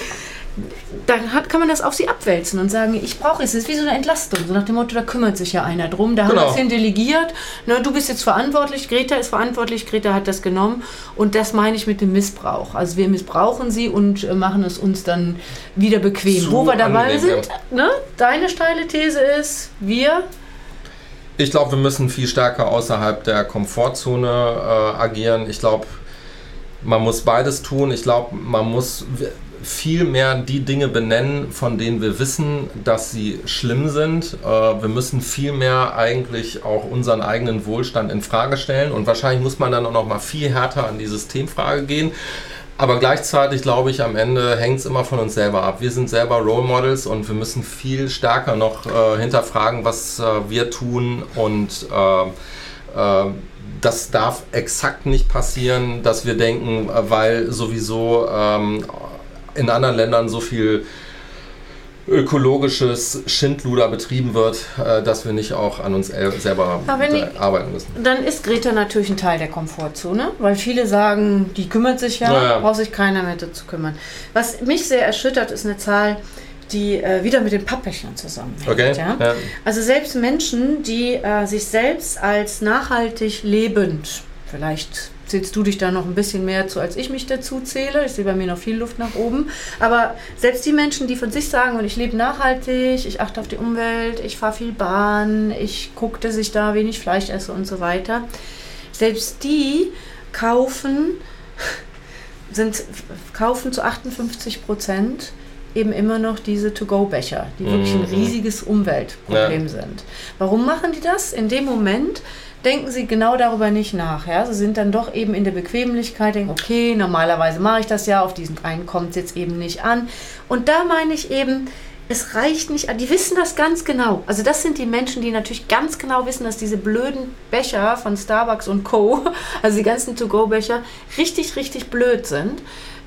dann hat, kann man das auf sie abwälzen und sagen, ich brauche es. Es ist wie so eine Entlastung. So nach dem Motto, da kümmert sich ja einer drum. Da haben Genau. wir es hin delegiert. Ne, du bist jetzt verantwortlich, Greta ist verantwortlich, Greta hat das genommen. Und das meine ich mit dem Missbrauch. Also wir missbrauchen sie und äh, machen es uns dann wieder bequem. Zu Wo wir dabei angenehm, sind, ne? deine steile These ist, wir Ich glaube, wir müssen viel stärker außerhalb der Komfortzone äh, agieren. Ich glaube, man muss beides tun. Ich glaube, man muss viel mehr die Dinge benennen, von denen wir wissen, dass sie schlimm sind. Äh, wir müssen viel mehr eigentlich auch unseren eigenen Wohlstand in Frage stellen und wahrscheinlich muss man dann auch noch mal viel härter an die Systemfrage gehen. Aber gleichzeitig glaube ich, am Ende hängt es immer von uns selber ab. Wir sind selber Role Models und wir müssen viel stärker noch äh, hinterfragen, was äh, wir tun und äh, äh, das darf exakt nicht passieren, dass wir denken, äh, weil sowieso ähm, in anderen Ländern so viel ökologisches Schindluder betrieben wird, äh, dass wir nicht auch an uns el- selber ich- arbeiten müssen. Dann ist Greta natürlich ein Teil der Komfortzone, weil viele sagen, die kümmert sich ja, Ja, ja. braucht sich keiner mehr dazu kümmern. Was mich sehr erschüttert, ist eine Zahl, die äh, wieder mit den Pappbechern zusammenhängt. Okay? Ja? Ja. Also selbst Menschen, die äh, sich selbst als nachhaltig lebend, vielleicht zählst du dich da noch ein bisschen mehr zu, als ich mich dazu zähle. Ich sehe bei mir noch viel Luft nach oben. Aber selbst die Menschen, die von sich sagen, und ich lebe nachhaltig, ich achte auf die Umwelt, ich fahre viel Bahn, ich gucke, dass ich da wenig Fleisch esse und so weiter, selbst die kaufen, sind, kaufen zu 58 Prozent eben immer noch diese To-Go-Becher, die wirklich ein Mhm. riesiges Umweltproblem sind. Warum machen die das? In dem Moment denken sie genau darüber nicht nach. Ja? Sie sind dann doch eben in der Bequemlichkeit, denken, okay, normalerweise mache ich das ja, auf diesen einen kommt es jetzt eben nicht an. Und da meine ich eben, es reicht nicht, die wissen das ganz genau. Also das sind die Menschen, die natürlich ganz genau wissen, dass diese blöden Becher von Starbucks und Co., also die ganzen To-Go-Becher, richtig, richtig blöd sind.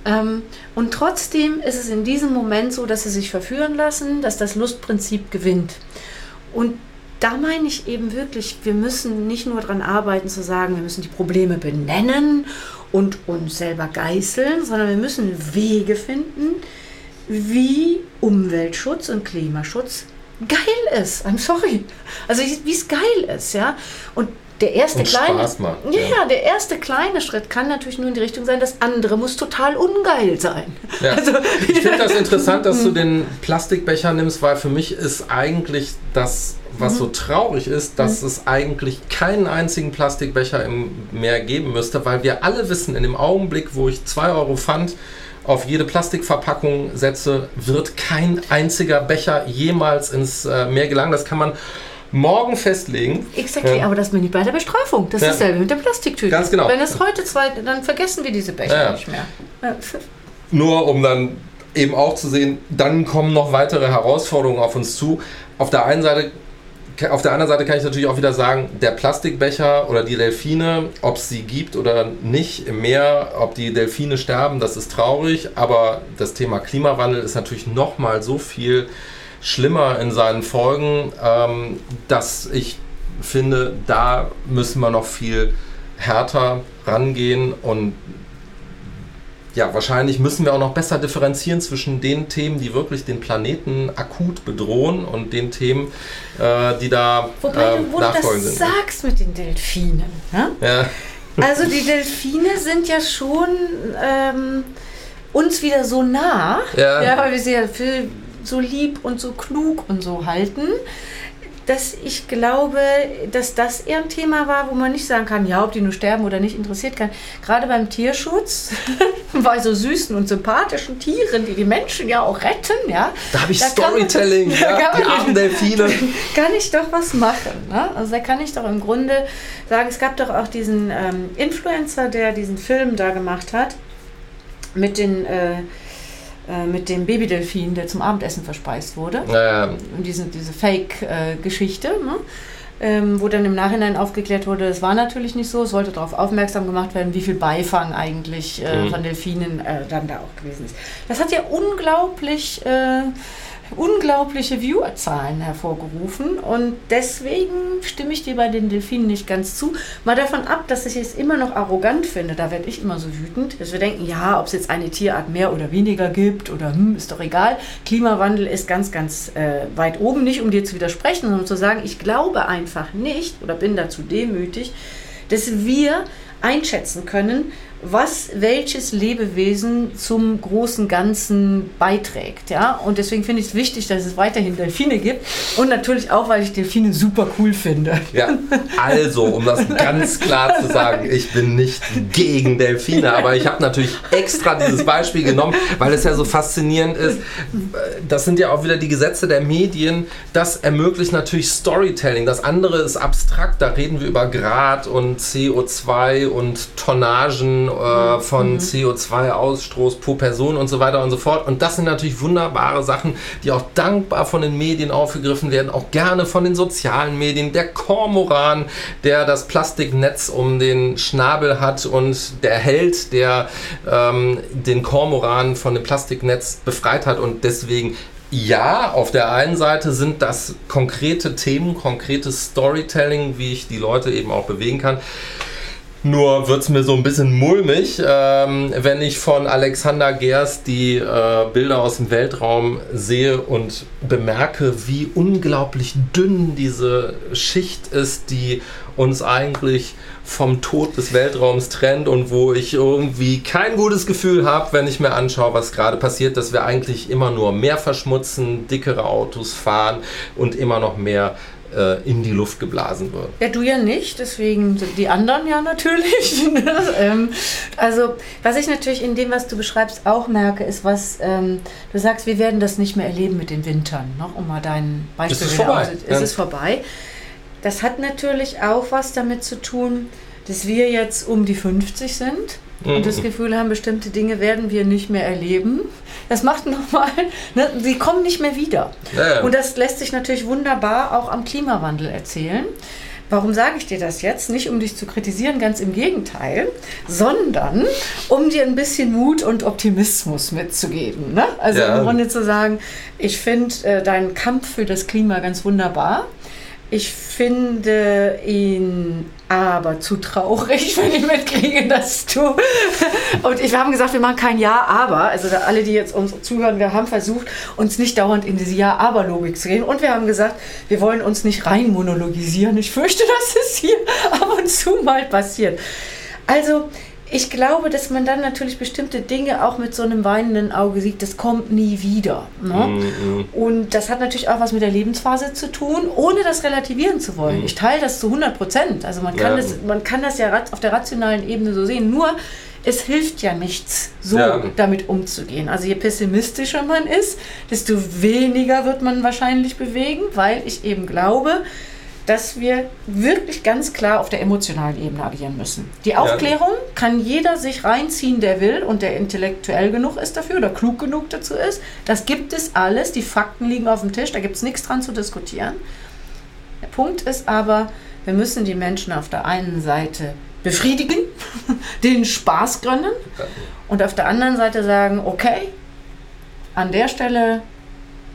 Ähm, und trotzdem ist es in diesem Moment so, dass sie sich verführen lassen, dass das Lustprinzip gewinnt. Und da meine ich eben wirklich, wir müssen nicht nur daran arbeiten zu sagen, wir müssen die Probleme benennen und uns selber geißeln, sondern wir müssen Wege finden, wie Umweltschutz und Klimaschutz geil ist. I'm sorry. Also wie es geil ist, ja. Und der erste Und kleine, Spaß macht, ja, ja. der erste kleine Schritt kann natürlich nur in die Richtung sein, das andere muss total ungeil sein. Ja. Also, Ich finde das interessant, dass du den Plastikbecher nimmst, weil für mich ist eigentlich das, was so traurig ist, dass es eigentlich keinen einzigen Plastikbecher im Meer geben müsste, weil wir alle wissen, in dem Augenblick, wo ich 2 Euro Pfand auf jede Plastikverpackung setze, wird kein einziger Becher jemals ins äh, Meer gelangen. Das kann man morgen festlegen. Exactly, Ja. aber das bin ich bei der Bestrafung. Das Ja. ist dasselbe mit der Plastiktüte. Ganz genau. Wenn es heute zwei, dann vergessen wir diese Becher Ja, nicht mehr. Nur um dann eben auch zu sehen, dann kommen noch weitere Herausforderungen auf uns zu. Auf der einen Seite, auf der anderen Seite kann ich natürlich auch wieder sagen, der Plastikbecher oder die Delfine, ob es sie gibt oder nicht im Meer, ob die Delfine sterben, das ist traurig, aber das Thema Klimawandel ist natürlich noch mal so viel schlimmer in seinen Folgen, ähm, dass ich finde, da müssen wir noch viel härter rangehen und ja, wahrscheinlich müssen wir auch noch besser differenzieren zwischen den Themen, die wirklich den Planeten akut bedrohen und den Themen, äh, die da Wobei du, wo du nachfolgend das sind. sagst mit den Delfinen. Ne? Ja, Also die Delfine sind ja schon ähm, uns wieder so nah, Ja. weil wir sie ja für so lieb und so klug und so halten, dass ich glaube, dass das eher ein Thema war, wo man nicht sagen kann, ja, ob die nur sterben oder nicht, interessiert kann. Gerade beim Tierschutz, bei so süßen und sympathischen Tieren, die die Menschen ja auch retten, ja. da habe ich Da man- Storytelling, da ja, kann die man- armen Delfine. kann ich doch was machen. Ne? Also da kann ich doch im Grunde sagen, es gab doch auch diesen ähm, Influencer, der diesen Film da gemacht hat mit den äh, äh, mit dem Babydelfin, der zum Abendessen verspeist wurde. Ja, Und diese, diese Fake-Geschichte, ne? ähm, wo dann im Nachhinein aufgeklärt wurde, es war natürlich nicht so, es sollte darauf aufmerksam gemacht werden, wie viel Beifang eigentlich äh, Mhm. von Delfinen äh, dann da auch gewesen ist. Das hat ja unglaublich, äh, unglaubliche Viewerzahlen hervorgerufen und deswegen stimme ich dir bei den Delfinen nicht ganz zu. Mal davon ab, dass ich es immer noch arrogant finde, da werde ich immer so wütend, dass wir denken, ja, ob es jetzt eine Tierart mehr oder weniger gibt oder hm, ist doch egal. Klimawandel ist ganz, ganz äh, weit oben, nicht um dir zu widersprechen, sondern um zu sagen, ich glaube einfach nicht oder bin dazu demütig, dass wir einschätzen können, was welches Lebewesen zum großen Ganzen beiträgt. Ja? Und deswegen finde ich es wichtig, dass es weiterhin Delfine gibt. Und natürlich auch, weil ich Delfine super cool finde. ja, also, um das ganz klar zu sagen, ich bin nicht gegen Delfine, aber ich habe natürlich extra dieses Beispiel genommen, weil es ja so faszinierend ist. Das sind ja auch wieder die Gesetze der Medien. Das ermöglicht natürlich Storytelling. Das andere ist abstrakt. Da reden wir über Grad und CO2 und Tonnagen äh, von CO2-Ausstoß pro Person und so weiter und so fort. Und das sind natürlich wunderbare Sachen, die auch dankbar von den Medien aufgegriffen werden, auch gerne von den sozialen Medien. Der Kormoran, der das Plastiknetz um den Schnabel hat und der Held, der ähm, den Kormoran von dem Plastiknetz befreit hat und deswegen ja, auf der einen Seite sind das konkrete Themen, konkretes Storytelling, wie ich die Leute eben auch bewegen kann. Nur wird es mir so ein bisschen mulmig, ähm, wenn ich von Alexander Gerst die äh, Bilder aus dem Weltraum sehe und bemerke, wie unglaublich dünn diese Schicht ist, die uns eigentlich vom Tod des Weltraums trennt und wo ich irgendwie kein gutes Gefühl habe, wenn ich mir anschaue, was gerade passiert, dass wir eigentlich immer nur mehr verschmutzen, dickere Autos fahren und immer noch mehr äh, in die Luft geblasen wird. Ja, du ja nicht, deswegen die anderen ja natürlich. ähm, also, was ich natürlich in dem, was du beschreibst, auch merke, ist, was ähm, du sagst, wir werden das nicht mehr erleben mit den Wintern. Ne? Um mal dein Beispiel Es ist vorbei, aus- ja. Es ist vorbei. Das hat natürlich auch was damit zu tun, dass wir jetzt um die 50 sind und das Gefühl haben, bestimmte Dinge werden wir nicht mehr erleben. Das macht nochmal, ne, sie kommen nicht mehr wieder. Ja. Und das lässt sich natürlich wunderbar auch am Klimawandel erzählen. Warum sage ich dir das jetzt? Nicht um dich zu kritisieren, ganz im Gegenteil, sondern um dir ein bisschen Mut und Optimismus mitzugeben. Ne? Also Ja. im Grunde zu sagen, ich finde äh, deinen Kampf für das Klima ganz wunderbar. Ich finde ihn aber zu traurig, wenn ich mitkriege, dass du. Und wir haben gesagt, wir machen kein Ja, aber. Also alle, die jetzt uns zuhören, wir haben versucht, uns nicht dauernd in diese Ja-Aber-Logik zu gehen. Und wir haben gesagt, wir wollen uns nicht rein monologisieren. Ich fürchte, dass es hier ab und zu mal passiert. Also. Ich glaube, dass man dann natürlich bestimmte Dinge auch mit so einem weinenden Auge sieht, das kommt nie wieder. Ne? Mhm. Und das hat natürlich auch was mit der Lebensphase zu tun, ohne das relativieren zu wollen. Ich teile das zu 100 Prozent. Also man kann, Ja. das, man kann das ja auf der rationalen Ebene so sehen. Nur, es hilft ja nichts, so Ja. damit umzugehen. Also je pessimistischer man ist, desto weniger wird man wahrscheinlich bewegen, weil ich eben glaube, dass wir wirklich ganz klar auf der emotionalen Ebene agieren müssen. Die Aufklärung kann jeder sich reinziehen, der will und der intellektuell genug ist dafür oder klug genug dazu ist. Das gibt es alles. Die Fakten liegen auf dem Tisch, da gibt es nichts dran zu diskutieren. Der Punkt ist aber, wir müssen die Menschen auf der einen Seite befriedigen, den Spaß gönnen und auf der anderen Seite sagen, okay, an der Stelle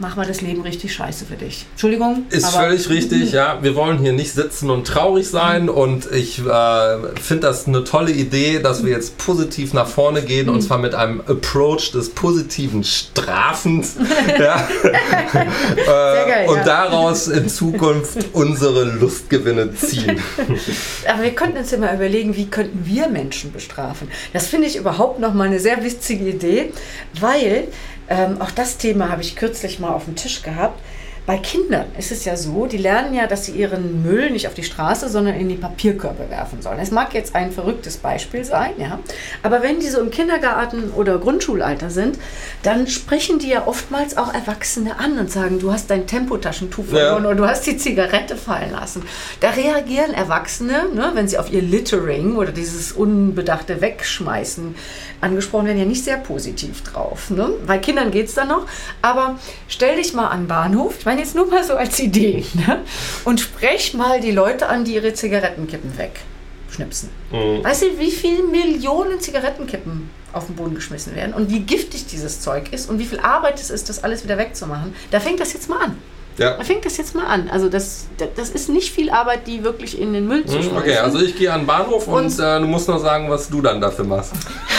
machen wir das Leben richtig scheiße für dich. Entschuldigung. Ist völlig richtig, ja. Wir wollen hier nicht sitzen und traurig sein und ich äh, finde das eine tolle Idee, dass wir jetzt positiv nach vorne gehen und zwar mit einem Approach des positiven Strafens ja. äh, geil, und ja. daraus in Zukunft unsere Lustgewinne ziehen. Aber wir könnten uns ja mal überlegen, wie könnten wir Menschen bestrafen. Das finde ich überhaupt noch mal eine sehr witzige Idee, weil ähm, auch das Thema habe ich kürzlich mal auf dem Tisch gehabt. Bei Kindern ist es ja so, die lernen ja, dass sie ihren Müll nicht auf die Straße, sondern in die Papierkörbe werfen sollen. Es mag jetzt ein verrücktes Beispiel sein, ja. Aber wenn die so im Kindergarten oder Grundschulalter sind, dann sprechen die ja oftmals auch Erwachsene an und sagen, du hast dein Tempotaschentuch verloren Ja. oder du hast die Zigarette fallen lassen. Da reagieren Erwachsene, ne, wenn sie auf ihr Littering oder dieses unbedachte Wegschmeißen angesprochen werden, ja nicht sehr positiv drauf. Ne? Bei Kindern geht es dann noch. Aber stell dich mal an den Bahnhof, ich meine jetzt nur mal so als Idee, ne? und sprech mal die Leute an, die ihre Zigarettenkippen wegschnipsen. Mhm. Weißt du, wie viele Millionen Zigarettenkippen auf den Boden geschmissen werden und wie giftig dieses Zeug ist und wie viel Arbeit es ist, das alles wieder wegzumachen? Da fängt das jetzt mal an. Ja. Da fängt das jetzt mal an. Also das, das ist nicht viel Arbeit, die wirklich in den Müll zu schmeißen. Mhm, Okay, also ich gehe an den Bahnhof und, Und- äh, du musst noch sagen, was du dann dafür machst.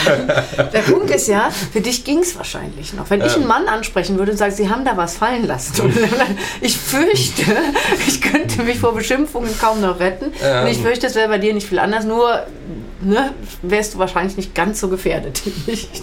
Der Punkt ist ja, für dich ging es wahrscheinlich noch. Wenn ich einen Mann ansprechen würde und sage, Sie haben da was fallen lassen. Ich fürchte, ich könnte mich vor Beschimpfungen kaum noch retten. Ja. Und ich fürchte, es wäre bei dir nicht viel anders. Nur ne, wärst du wahrscheinlich nicht ganz so gefährdet ich. Ich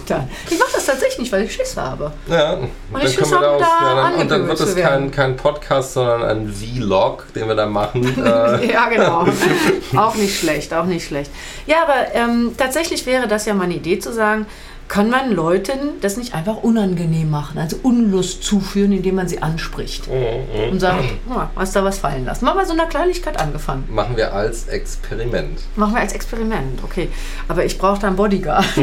mache das tatsächlich nicht, weil ich Schiss habe. Ja, Und dann ich können wir auch daraus, da ja, dann, und dann wird es kein, kein Podcast, sondern ein Vlog, den wir da machen. äh, Ja, genau. auch nicht schlecht, auch nicht schlecht. Ja, aber ähm, tatsächlich wäre das ja mal eine Idee zu sagen, kann man Leuten das nicht einfach unangenehm machen, also Unlust zuführen, indem man sie anspricht Mhm, und sagt, oh, hast da was fallen lassen. Machen wir so einer Kleinigkeit angefangen. machen wir als Experiment. Machen wir als Experiment, okay. Aber ich brauche da einen Bodyguard.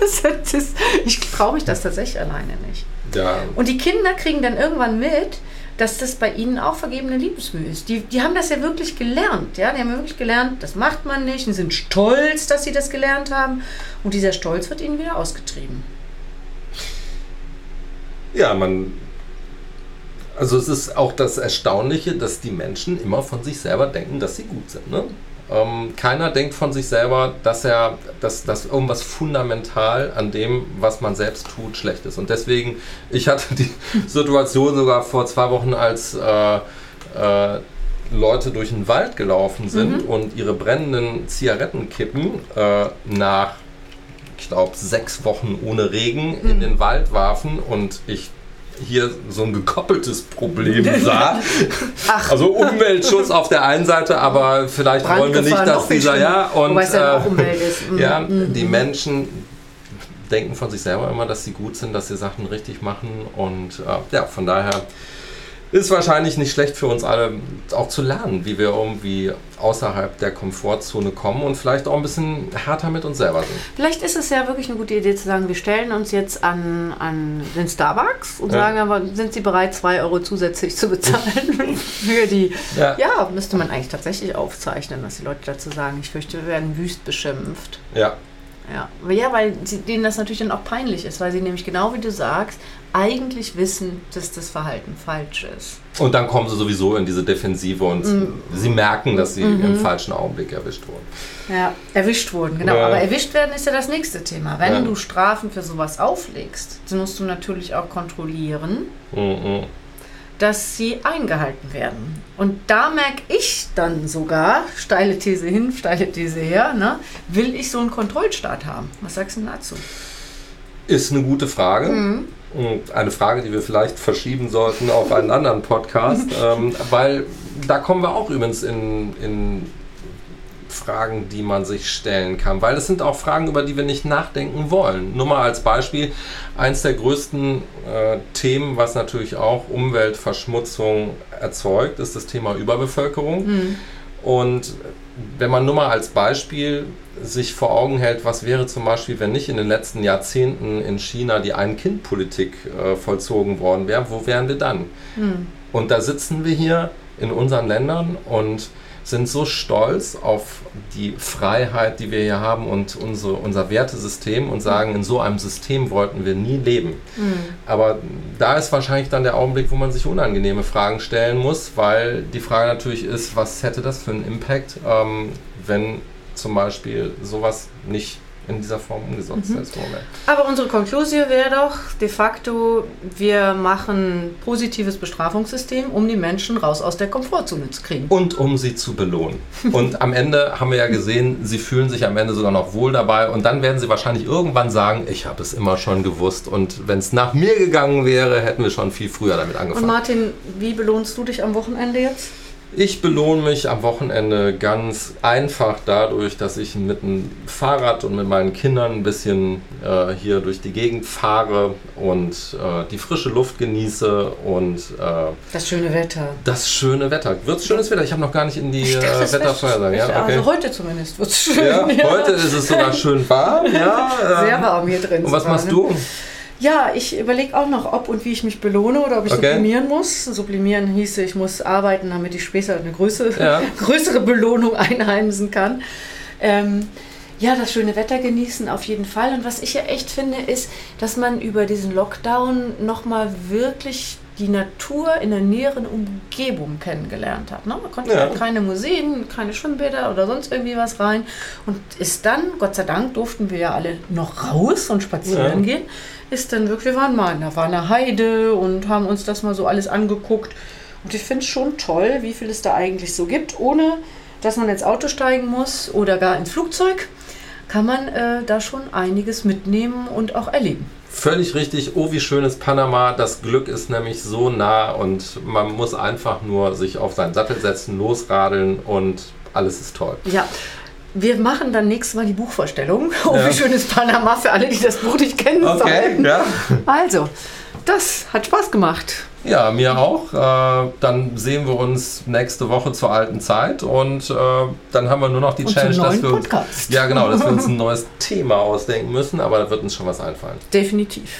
das, das, ich traue mich das tatsächlich alleine nicht. Ja, Und die Kinder kriegen dann irgendwann mit, dass das bei ihnen auch vergebene Liebesmühe ist. Die, die haben das ja wirklich gelernt. Ja? Die haben wirklich gelernt, das macht man nicht. Die sind stolz, dass sie das gelernt haben. Und dieser Stolz wird ihnen wieder ausgetrieben. ja, man. Also es ist auch das Erstaunliche, dass die Menschen immer von sich selber denken, dass sie gut sind. Ne? Ähm, keiner denkt von sich selber, dass er, dass, dass irgendwas fundamental an dem, was man selbst tut, schlecht ist. Und deswegen, ich hatte die Situation sogar vor zwei Wochen, als äh, äh, Leute durch den Wald gelaufen sind und ihre brennenden Zigarettenkippen äh, nach, ich glaube, sechs Wochen ohne Regen in den Wald warfen und ich hier so ein gekoppeltes Problem sah. Ach, Also Umweltschutz auf der einen Seite, aber vielleicht wollen wir nicht, dass dieser, ja, und äh. Mhm. ja, Mhm. die Menschen denken von sich selber immer, dass sie gut sind, dass sie Sachen richtig machen und äh, ja, von daher ist wahrscheinlich nicht schlecht für uns alle, auch zu lernen, wie wir irgendwie außerhalb der Komfortzone kommen und vielleicht auch ein bisschen härter mit uns selber sind. Vielleicht ist es ja wirklich eine gute Idee zu sagen, wir stellen uns jetzt an, an den Starbucks und Ja. sagen aber, sind Sie bereit, 2 Euro zusätzlich zu bezahlen für die. Ja. Ja. müsste man eigentlich tatsächlich aufzeichnen, was die Leute dazu sagen. Ich fürchte, wir werden wüst beschimpft. Ja. Ja, ja weil sie, denen das natürlich dann auch peinlich ist, weil sie nämlich genau wie du sagst, eigentlich wissen, dass das Verhalten falsch ist. Und dann kommen sie sowieso in diese Defensive und sie merken, dass sie im falschen Augenblick erwischt wurden. Ja, erwischt wurden, genau. Ja. Aber erwischt werden ist ja das nächste Thema. Wenn Ja. du Strafen für sowas auflegst, dann musst du natürlich auch kontrollieren, Mhm. dass sie eingehalten werden. Und da merke ich dann sogar, steile These hin, steile These her, ne, will ich so einen Kontrollstaat haben? Was sagst du denn dazu? Ist eine gute Frage. Mhm. Und Eine Frage, die wir vielleicht verschieben sollten auf einen anderen Podcast, ähm, weil da kommen wir auch übrigens in, in Fragen, die man sich stellen kann, weil es sind auch Fragen, über die wir nicht nachdenken wollen. Nur mal als Beispiel, eins der größten äh, Themen, was natürlich auch Umweltverschmutzung erzeugt, ist das Thema Überbevölkerung. Und wenn man nur mal als Beispiel sich vor Augen hält, was wäre zum Beispiel, wenn nicht in den letzten Jahrzehnten in China die Ein-Kind-Politik äh, vollzogen worden wäre, wo wären wir dann? Und da sitzen wir hier in unseren Ländern und sind so stolz auf die Freiheit, die wir hier haben und unsere, unser Wertesystem und sagen, in so einem System wollten wir nie leben. Aber da ist wahrscheinlich dann der Augenblick, wo man sich unangenehme Fragen stellen muss, weil die Frage natürlich ist, was hätte das für einen Impact, ähm, wenn zum Beispiel sowas nicht in dieser Form umgesetzt ist. im Moment. Aber unsere Konklusion wäre doch de facto, wir machen positives Bestrafungssystem, um die Menschen raus aus der Komfortzone zu kriegen. Und um sie zu belohnen. Und am Ende haben wir ja gesehen, sie fühlen sich am Ende sogar noch wohl dabei. Und dann werden sie wahrscheinlich irgendwann sagen, ich habe es immer schon gewusst. Und wenn es nach mir gegangen wäre, hätten wir schon viel früher damit Und angefangen. Martin, wie belohnst du dich am Wochenende jetzt? Ich belohne mich am Wochenende ganz einfach dadurch, dass ich mit dem Fahrrad und mit meinen Kindern ein bisschen äh, hier durch die Gegend fahre und äh, die frische Luft genieße und äh, Das schöne Wetter. das schöne Wetter. Wird es schönes Wetter? Ich habe noch gar nicht in die äh, Wettervorhersage. Ja, okay. Also heute zumindest wird es schön. Ja, heute ist es sogar schön warm. Ja, ähm, Sehr warm hier drin. Und was sogar, machst ne? du? Ja, ich überlege auch noch, ob und wie ich mich belohne oder ob ich Okay. sublimieren muss. Sublimieren hieße, ich muss arbeiten, damit ich später eine größere, Ja. größere Belohnung einheimsen kann. Ähm, ja, das schöne Wetter genießen auf jeden Fall. Und was ich ja echt finde, ist, dass man über diesen Lockdown nochmal wirklich die Natur in der näheren Umgebung kennengelernt hat. Ne? Man konnte Ja. halt keine Museen, keine Schwimmbäder oder sonst irgendwie was rein. Und ist dann, Gott sei Dank, durften wir ja alle noch raus und spazieren Ja. gehen. Ist dann wirklich, wir waren mal in der Warner Heide und haben uns das mal so alles angeguckt. Und ich finde es schon toll, wie viel es da eigentlich so gibt, ohne dass man ins Auto steigen muss oder gar ins Flugzeug, kann man äh, da schon einiges mitnehmen und auch erleben. Völlig richtig. Oh, wie schön ist Panama. Das Glück ist nämlich so nah und man muss einfach nur sich auf seinen Sattel setzen, losradeln und alles ist toll. Ja, wir machen dann nächstes Mal die Buchvorstellung. Oh, Ja. wie schön ist Panama für alle, die das Buch nicht kennen sollten. ja. Also, das hat Spaß gemacht. Ja, mir auch. Äh, dann sehen wir uns nächste Woche zur alten Zeit und äh, dann haben wir nur noch die Und Challenge, zum dass neuen wir uns, Podcast. ja genau, dass wir uns ein neues Thema ausdenken müssen, aber da wird uns schon was einfallen. Definitiv.